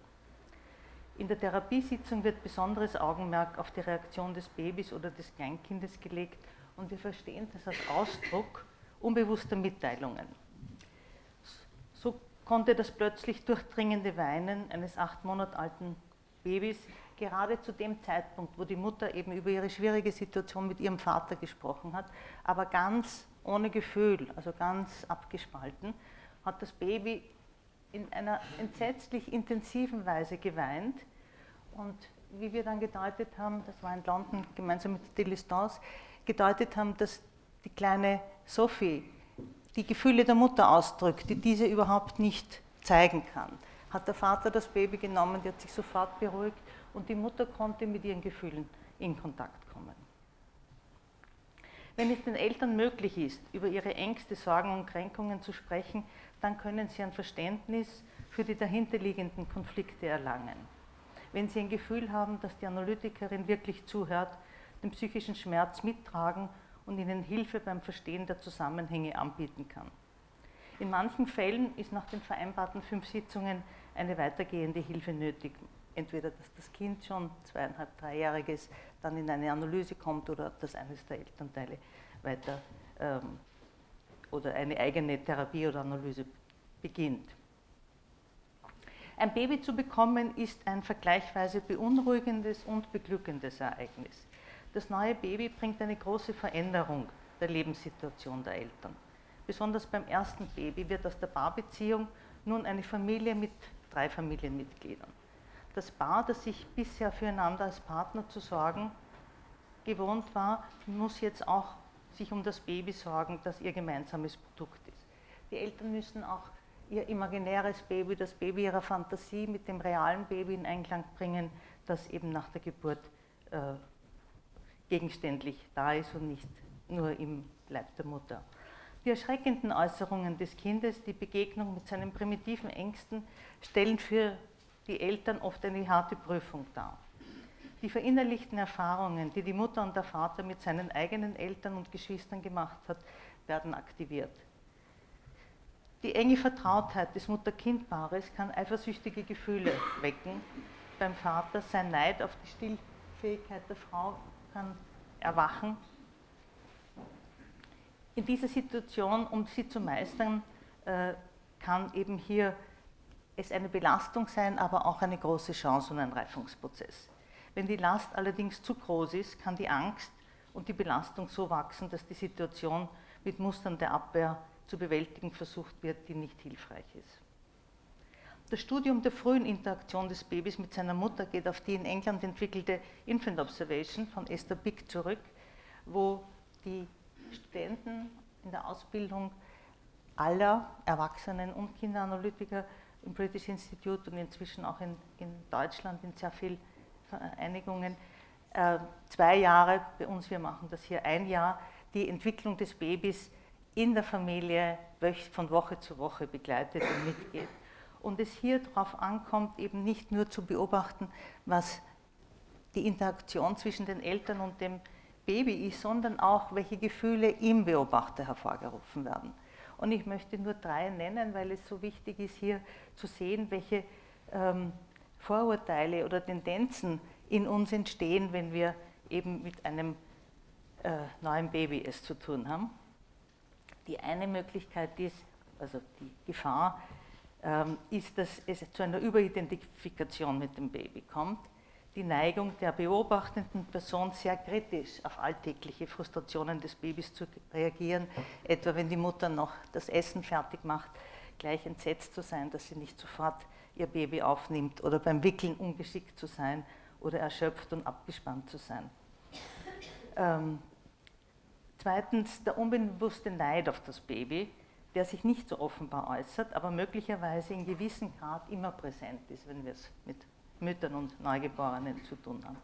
H: In der Therapiesitzung wird besonderes Augenmerk auf die Reaktion des Babys oder des Kleinkindes gelegt und wir verstehen das als Ausdruck unbewusster Mitteilungen. So konnte das plötzlich durchdringende Weinen eines acht Monate alten Babys gerade zu dem Zeitpunkt, wo die Mutter eben über ihre schwierige Situation mit ihrem Vater gesprochen hat, aber ganz ohne Gefühl, also ganz abgespalten, hat das Baby in einer entsetzlich intensiven Weise geweint. Und wie wir dann gedeutet haben, das war in London gemeinsam mit der Distance, gedeutet haben, dass die kleine Sophie die Gefühle der Mutter ausdrückt, die diese überhaupt nicht zeigen kann. Hat der Vater das Baby genommen, die hat sich sofort beruhigt und die Mutter konnte mit ihren Gefühlen in Kontakt kommen. Wenn es den Eltern möglich ist, über ihre Ängste, Sorgen und Kränkungen zu sprechen, dann können sie ein Verständnis für die dahinterliegenden Konflikte erlangen. Wenn sie ein Gefühl haben, dass die Analytikerin wirklich zuhört, den psychischen Schmerz mittragen und ihnen Hilfe beim Verstehen der Zusammenhänge anbieten kann. In manchen Fällen ist nach den vereinbarten fünf Sitzungen eine weitergehende Hilfe nötig. Entweder, dass das Kind schon zweieinhalb, dreijähriges dann in eine Analyse kommt oder dass eines der Elternteile weiter ähm, oder eine eigene Therapie oder Analyse beginnt. Ein Baby zu bekommen ist ein vergleichsweise beunruhigendes und beglückendes Ereignis. Das neue Baby bringt eine große Veränderung der Lebenssituation der Eltern. Besonders beim ersten Baby wird aus der Paarbeziehung nun eine Familie mit drei Familienmitgliedern. Das Paar, das sich bisher füreinander als Partner zu sorgen gewohnt war, muss jetzt auch sich um das Baby sorgen, das ihr gemeinsames Produkt ist. Die Eltern müssen auch ihr imaginäres Baby, das Baby ihrer Fantasie mit dem realen Baby in Einklang bringen, das eben nach der Geburt äh, gegenständlich da ist und nicht nur im Leib der Mutter. Die erschreckenden Äußerungen des Kindes, die Begegnung mit seinen primitiven Ängsten, stellen für die Eltern oft eine harte Prüfung dar. Die verinnerlichten Erfahrungen, die die Mutter und der Vater mit seinen eigenen Eltern und Geschwistern gemacht hat, werden aktiviert. Die enge Vertrautheit des Mutter-Kind-Paares kann eifersüchtige Gefühle wecken. Beim Vater sein Neid auf die Stillfähigkeit der Frau kann erwachen. In dieser Situation, um sie zu meistern, äh, kann eben hier es eine Belastung sein, aber auch eine große Chance und ein Reifungsprozess. Wenn die Last allerdings zu groß ist, kann die Angst und die Belastung so wachsen, dass die Situation mit Mustern der Abwehr zu bewältigen versucht wird, die nicht hilfreich ist. Das Studium der frühen Interaktion des Babys mit seiner Mutter geht auf die in England entwickelte Infant Observation von Esther Bick zurück, wo die Studenten in der Ausbildung aller Erwachsenen und Kinderanalytiker im British Institute und inzwischen auch in, in Deutschland in sehr vielen Vereinigungen äh, zwei Jahre, bei uns wir machen das hier ein Jahr, die Entwicklung des Babys in der Familie von Woche zu Woche begleitet und mitgeht. Und es hier darauf ankommt, eben nicht nur zu beobachten, was die Interaktion zwischen den Eltern und dem Baby ist, sondern auch, welche Gefühle im Beobachter hervorgerufen werden. Und ich möchte nur drei nennen, weil es so wichtig ist, hier zu sehen, welche ähm, Vorurteile oder Tendenzen in uns entstehen, wenn wir eben mit einem äh, neuen Baby es zu tun haben. Die eine Möglichkeit ist, also die Gefahr, ähm, ist, dass es zu einer Überidentifikation mit dem Baby kommt. Die Neigung der beobachtenden Person sehr kritisch auf alltägliche Frustrationen des Babys zu reagieren, etwa wenn die Mutter noch das Essen fertig macht, gleich entsetzt zu sein, dass sie nicht sofort ihr Baby aufnimmt oder beim Wickeln ungeschickt zu sein oder erschöpft und abgespannt zu sein. Ähm, zweitens der unbewusste Neid auf das Baby, der sich nicht so offenbar äußert, aber möglicherweise in gewissem Grad immer präsent ist, wenn wir es mit Müttern und Neugeborenen zu tun haben.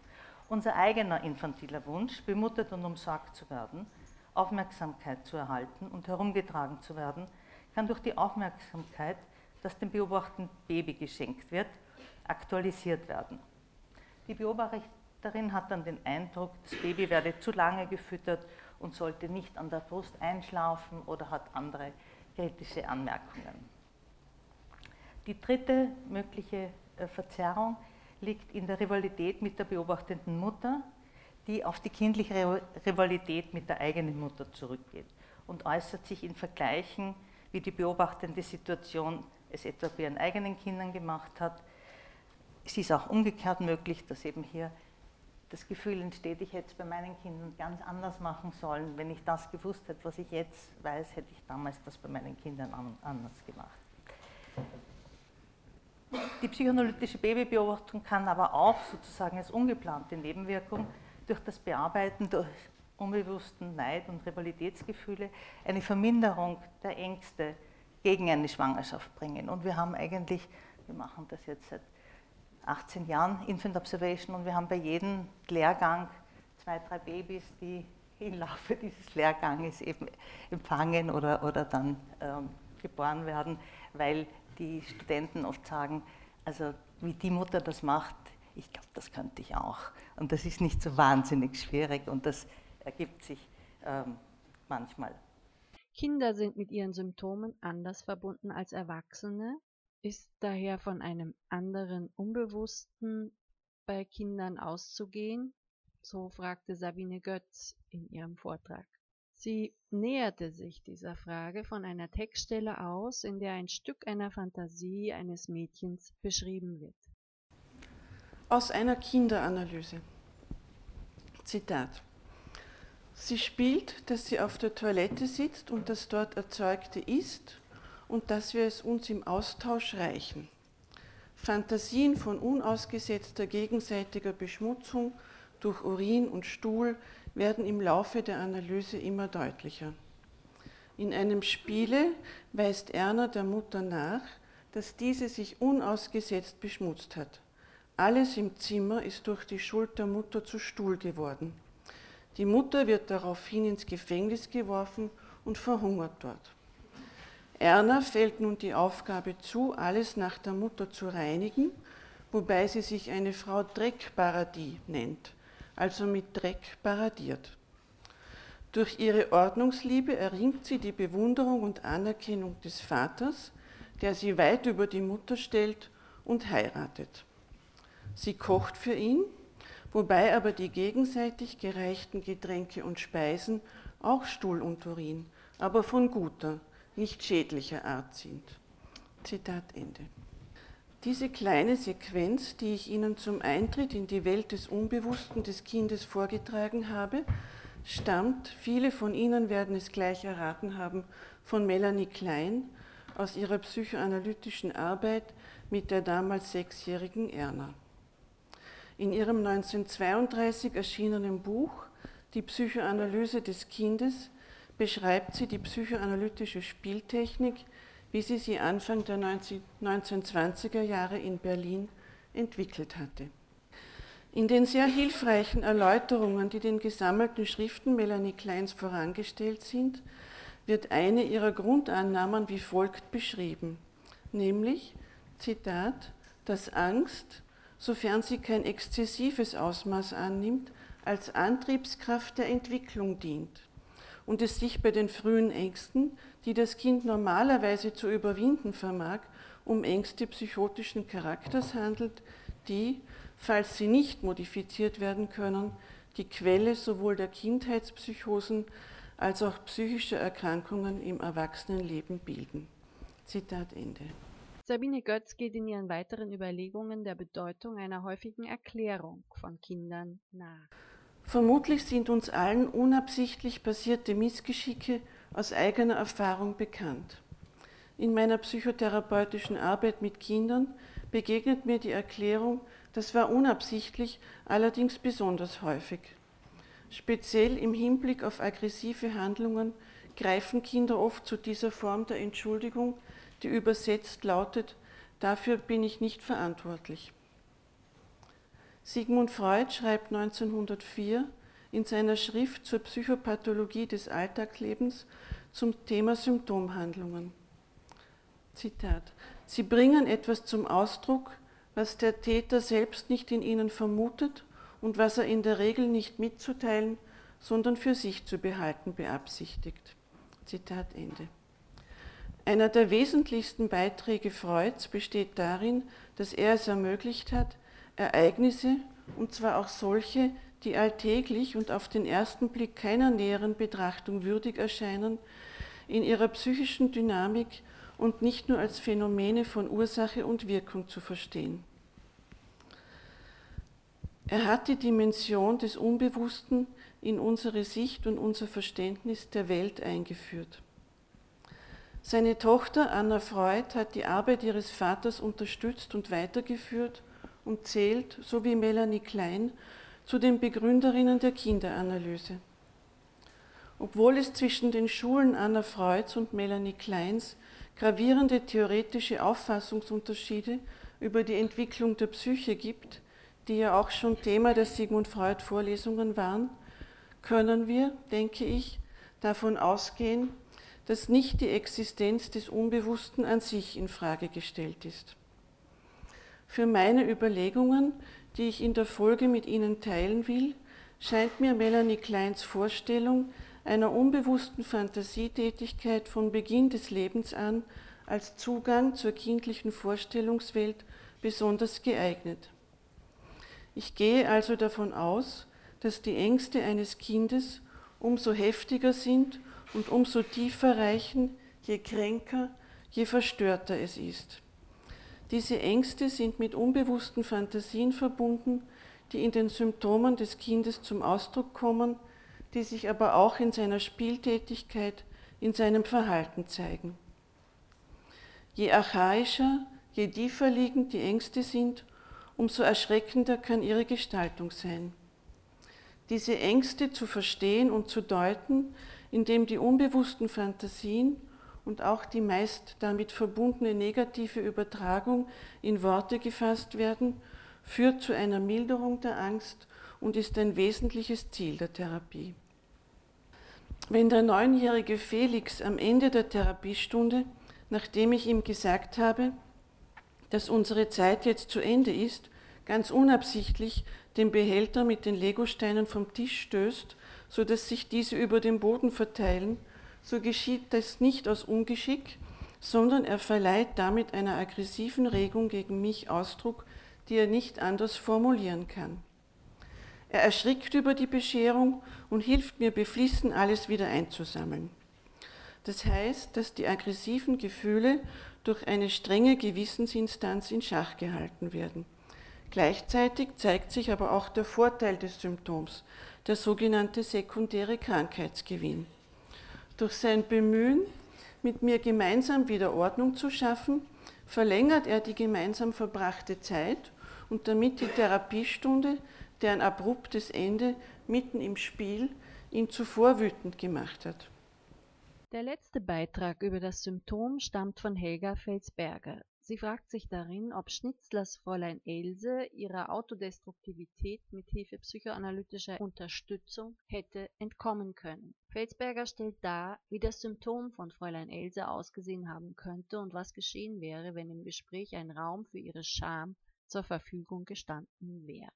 H: Unser eigener infantiler Wunsch, bemuttert und umsorgt zu werden, Aufmerksamkeit zu erhalten und herumgetragen zu werden, kann durch die Aufmerksamkeit, das dem beobachtenden Baby geschenkt wird, aktualisiert werden. Die Beobachterin hat dann den Eindruck, das Baby werde zu lange gefüttert und sollte nicht an der Brust einschlafen oder hat andere kritische Anmerkungen. Die dritte mögliche äh, Verzerrung liegt in der Rivalität mit der beobachtenden Mutter, die auf die kindliche Rivalität mit der eigenen Mutter zurückgeht und äußert sich in Vergleichen, wie die beobachtende Situation es etwa bei ihren eigenen Kindern gemacht hat. Es ist auch umgekehrt möglich, dass eben hier das Gefühl entsteht, ich hätte es bei meinen Kindern ganz anders machen sollen. Wenn ich das gewusst hätte, was ich jetzt weiß, hätte ich damals das bei meinen Kindern anders gemacht. Die psychoanalytische Babybeobachtung kann aber auch sozusagen als ungeplante Nebenwirkung durch das Bearbeiten durch unbewussten Neid- und Rivalitätsgefühle eine Verminderung der Ängste gegen eine Schwangerschaft bringen. Und wir haben eigentlich, wir machen das jetzt seit 18 Jahren, Infant Observation, und wir haben bei jedem Lehrgang zwei, drei Babys, die im Laufe dieses Lehrganges eben empfangen oder, oder dann ähm, geboren werden, weil die Studenten oft sagen, also wie die Mutter das macht, ich glaube, das könnte ich auch. Und das ist nicht so wahnsinnig schwierig und das ergibt sich ähm, manchmal.
A: Kinder sind mit ihren Symptomen anders verbunden als Erwachsene, ist daher von einem anderen Unbewussten bei Kindern auszugehen? So fragte Sabine Götz in ihrem Vortrag. Sie näherte sich dieser Frage von einer Textstelle aus, in der ein Stück einer Fantasie eines Mädchens beschrieben wird.
I: Aus einer Kinderanalyse. Zitat. Sie spielt, dass sie auf der Toilette sitzt und das dort Erzeugte isst und dass wir es uns im Austausch reichen. Fantasien von unausgesetzter gegenseitiger Beschmutzung durch Urin und Stuhl werden im Laufe der Analyse immer deutlicher. In einem Spiele weist Erna der Mutter nach, dass diese sich unausgesetzt beschmutzt hat. Alles im Zimmer ist durch die Schuld der Mutter zu Stuhl geworden. Die Mutter wird daraufhin ins Gefängnis geworfen und verhungert dort. Erna fällt nun die Aufgabe zu, alles nach der Mutter zu reinigen, wobei sie sich eine Frau Dreckparadie nennt also mit Dreck paradiert. Durch ihre Ordnungsliebe erringt sie die Bewunderung und Anerkennung des Vaters, der sie weit über die Mutter stellt und heiratet. Sie kocht für ihn, wobei aber die gegenseitig gereichten Getränke und Speisen auch Stuhl und Urin, aber von guter, nicht schädlicher Art sind. Zitat Ende. Diese kleine Sequenz, die ich Ihnen zum Eintritt in die Welt des Unbewussten des Kindes vorgetragen habe, stammt, viele von Ihnen werden es gleich erraten haben, von Melanie Klein aus ihrer psychoanalytischen Arbeit mit der damals sechsjährigen Erna. In ihrem 1932 erschienenen Buch Die Psychoanalyse des Kindes beschreibt sie die psychoanalytische Spieltechnik wie sie sie Anfang der 1920er Jahre in Berlin entwickelt hatte. In den sehr hilfreichen Erläuterungen, die den gesammelten Schriften Melanie Kleins vorangestellt sind, wird eine ihrer Grundannahmen wie folgt beschrieben, nämlich, Zitat, dass Angst, sofern sie kein exzessives Ausmaß annimmt, als Antriebskraft der Entwicklung dient und es sich bei den frühen Ängsten die das Kind normalerweise zu überwinden vermag, um Ängste psychotischen Charakters handelt, die, falls sie nicht modifiziert werden können, die Quelle sowohl der Kindheitspsychosen als auch psychischer Erkrankungen im Erwachsenenleben bilden. Zitat Ende.
A: Sabine Götz geht in ihren weiteren Überlegungen der Bedeutung einer häufigen Erklärung von Kindern nach.
I: Vermutlich sind uns allen unabsichtlich passierte Missgeschicke aus eigener Erfahrung bekannt. In meiner psychotherapeutischen Arbeit mit Kindern begegnet mir die Erklärung, das war unabsichtlich, allerdings besonders häufig. Speziell im Hinblick auf aggressive Handlungen greifen Kinder oft zu dieser Form der Entschuldigung, die übersetzt lautet, dafür bin ich nicht verantwortlich. Sigmund Freud schreibt 1904 in seiner Schrift zur Psychopathologie des Alltagslebens zum Thema Symptomhandlungen. Zitat, Sie bringen etwas zum Ausdruck, was der Täter selbst nicht in ihnen vermutet und was er in der Regel nicht mitzuteilen, sondern für sich zu behalten beabsichtigt. Zitat Ende. Einer der wesentlichsten Beiträge Freuds besteht darin, dass er es ermöglicht hat, Ereignisse, und zwar auch solche, die alltäglich und auf den ersten Blick keiner näheren Betrachtung würdig erscheinen, in ihrer psychischen Dynamik und nicht nur als Phänomene von Ursache und Wirkung zu verstehen. Er hat die Dimension des Unbewussten in unsere Sicht und unser Verständnis der Welt eingeführt. Seine Tochter Anna Freud hat die Arbeit ihres Vaters unterstützt und weitergeführt und zählt, so wie Melanie Klein, zu den Begründerinnen der Kinderanalyse. Obwohl es zwischen den Schulen Anna Freuds und Melanie Kleins gravierende theoretische Auffassungsunterschiede über die Entwicklung der Psyche gibt, die ja auch schon Thema der Sigmund Freud Vorlesungen waren, können wir, denke ich, davon ausgehen, dass nicht die Existenz des Unbewussten an sich in Frage gestellt ist. Für meine Überlegungen, die ich in der Folge mit Ihnen teilen will, scheint mir Melanie Kleins Vorstellung einer unbewussten Fantasietätigkeit von Beginn des Lebens an als Zugang zur kindlichen Vorstellungswelt besonders geeignet. Ich gehe also davon aus, dass die Ängste eines Kindes umso heftiger sind und umso tiefer reichen, je kränker, je verstörter es ist. Diese Ängste sind mit unbewussten Fantasien verbunden, die in den Symptomen des Kindes zum Ausdruck kommen, die sich aber auch in seiner Spieltätigkeit, in seinem Verhalten zeigen. Je archaischer, je tiefer liegend die Ängste sind, umso erschreckender kann ihre Gestaltung sein. Diese Ängste zu verstehen und zu deuten, indem die unbewussten Fantasien und auch die meist damit verbundene negative Übertragung in Worte gefasst werden, führt zu einer Milderung der Angst und ist ein wesentliches Ziel der Therapie. Wenn der neunjährige Felix am Ende der Therapiestunde, nachdem ich ihm gesagt habe, dass unsere Zeit jetzt zu Ende ist, ganz unabsichtlich den Behälter mit den Legosteinen vom Tisch stößt, so dass sich diese über den Boden verteilen, so geschieht das nicht aus Ungeschick, sondern er verleiht damit einer aggressiven Regung gegen mich Ausdruck, die er nicht anders formulieren kann. Er erschrickt über die Bescherung und hilft mir beflissen, alles wieder einzusammeln. Das heißt, dass die aggressiven Gefühle durch eine strenge Gewissensinstanz in Schach gehalten werden. Gleichzeitig zeigt sich aber auch der Vorteil des Symptoms, der sogenannte sekundäre Krankheitsgewinn. Durch sein Bemühen, mit mir gemeinsam wieder Ordnung zu schaffen, verlängert er die gemeinsam verbrachte Zeit und damit die Therapiestunde, deren abruptes Ende mitten im Spiel ihn zuvor wütend gemacht hat.
A: Der letzte Beitrag über das Symptom stammt von Helga Felsberger. Sie fragt sich darin, ob Schnitzlers Fräulein Else ihrer Autodestruktivität mit Hilfe psychoanalytischer Unterstützung hätte entkommen können. Felsberger stellt dar, wie das Symptom von Fräulein Else ausgesehen haben könnte und was geschehen wäre, wenn im Gespräch ein Raum für ihre Scham zur Verfügung gestanden wäre.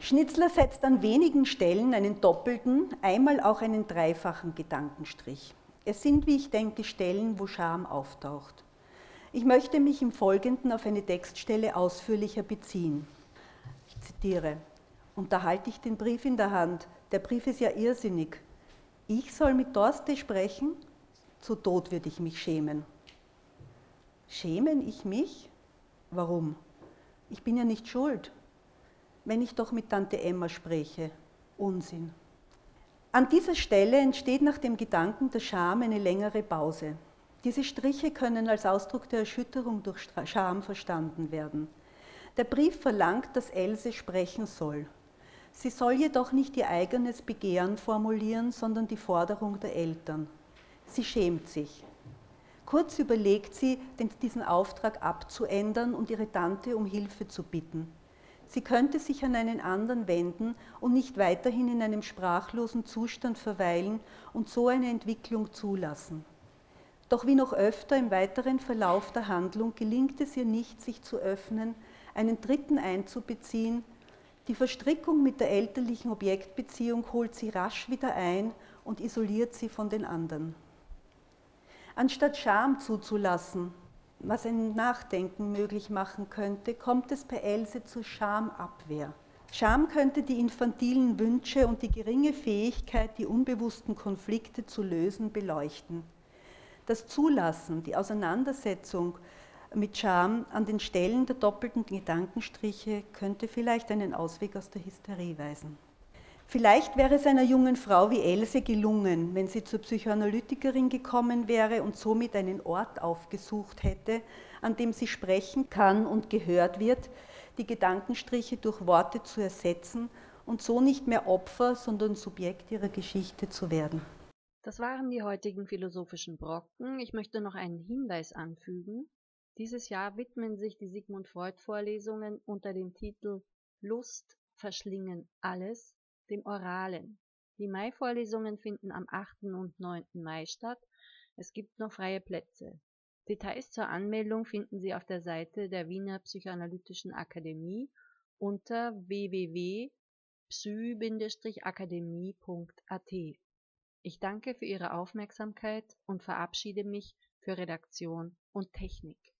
J: Schnitzler setzt an wenigen Stellen einen doppelten, einmal auch einen dreifachen Gedankenstrich. Es sind, wie ich denke, Stellen, wo Scham auftaucht. Ich möchte mich im Folgenden auf eine Textstelle ausführlicher beziehen. Ich zitiere, und da halte ich den Brief in der Hand. Der Brief ist ja irrsinnig. Ich soll mit Dorste sprechen? Zu Tod würde ich mich schämen. Schämen ich mich? Warum? Ich bin ja nicht schuld. Wenn ich doch mit Tante Emma spreche. Unsinn. An dieser Stelle entsteht nach dem Gedanken der Scham eine längere Pause. Diese Striche können als Ausdruck der Erschütterung durch Scham verstanden werden. Der Brief verlangt, dass Else sprechen soll. Sie soll jedoch nicht ihr eigenes Begehren formulieren, sondern die Forderung der Eltern. Sie schämt sich. Kurz überlegt sie, diesen Auftrag abzuändern und ihre Tante um Hilfe zu bitten. Sie könnte sich an einen anderen wenden und nicht weiterhin in einem sprachlosen Zustand verweilen und so eine Entwicklung zulassen. Doch wie noch öfter im weiteren Verlauf der Handlung gelingt es ihr nicht, sich zu öffnen, einen Dritten einzubeziehen. Die Verstrickung mit der elterlichen Objektbeziehung holt sie rasch wieder ein und isoliert sie von den anderen. Anstatt Scham zuzulassen, was ein Nachdenken möglich machen könnte, kommt es bei Else zur Schamabwehr. Scham könnte die infantilen Wünsche und die geringe Fähigkeit, die unbewussten Konflikte zu lösen, beleuchten. Das Zulassen, die Auseinandersetzung mit Scham an den Stellen der doppelten Gedankenstriche könnte vielleicht einen Ausweg aus der Hysterie weisen. Vielleicht wäre es einer jungen Frau wie Else gelungen, wenn sie zur Psychoanalytikerin gekommen wäre und somit einen Ort aufgesucht hätte, an dem sie sprechen kann und gehört wird, die Gedankenstriche durch Worte zu ersetzen und so nicht mehr Opfer, sondern Subjekt ihrer Geschichte zu werden.
A: Das waren die heutigen philosophischen Brocken. Ich möchte noch einen Hinweis anfügen. Dieses Jahr widmen sich die Sigmund Freud Vorlesungen unter dem Titel Lust verschlingen alles dem Oralen. Die Mai-Vorlesungen finden am 8. und 9. Mai statt. Es gibt noch freie Plätze. Details zur Anmeldung finden Sie auf der Seite der Wiener Psychoanalytischen Akademie unter www.psy-akademie.at. Ich danke für Ihre Aufmerksamkeit und verabschiede mich für Redaktion und Technik.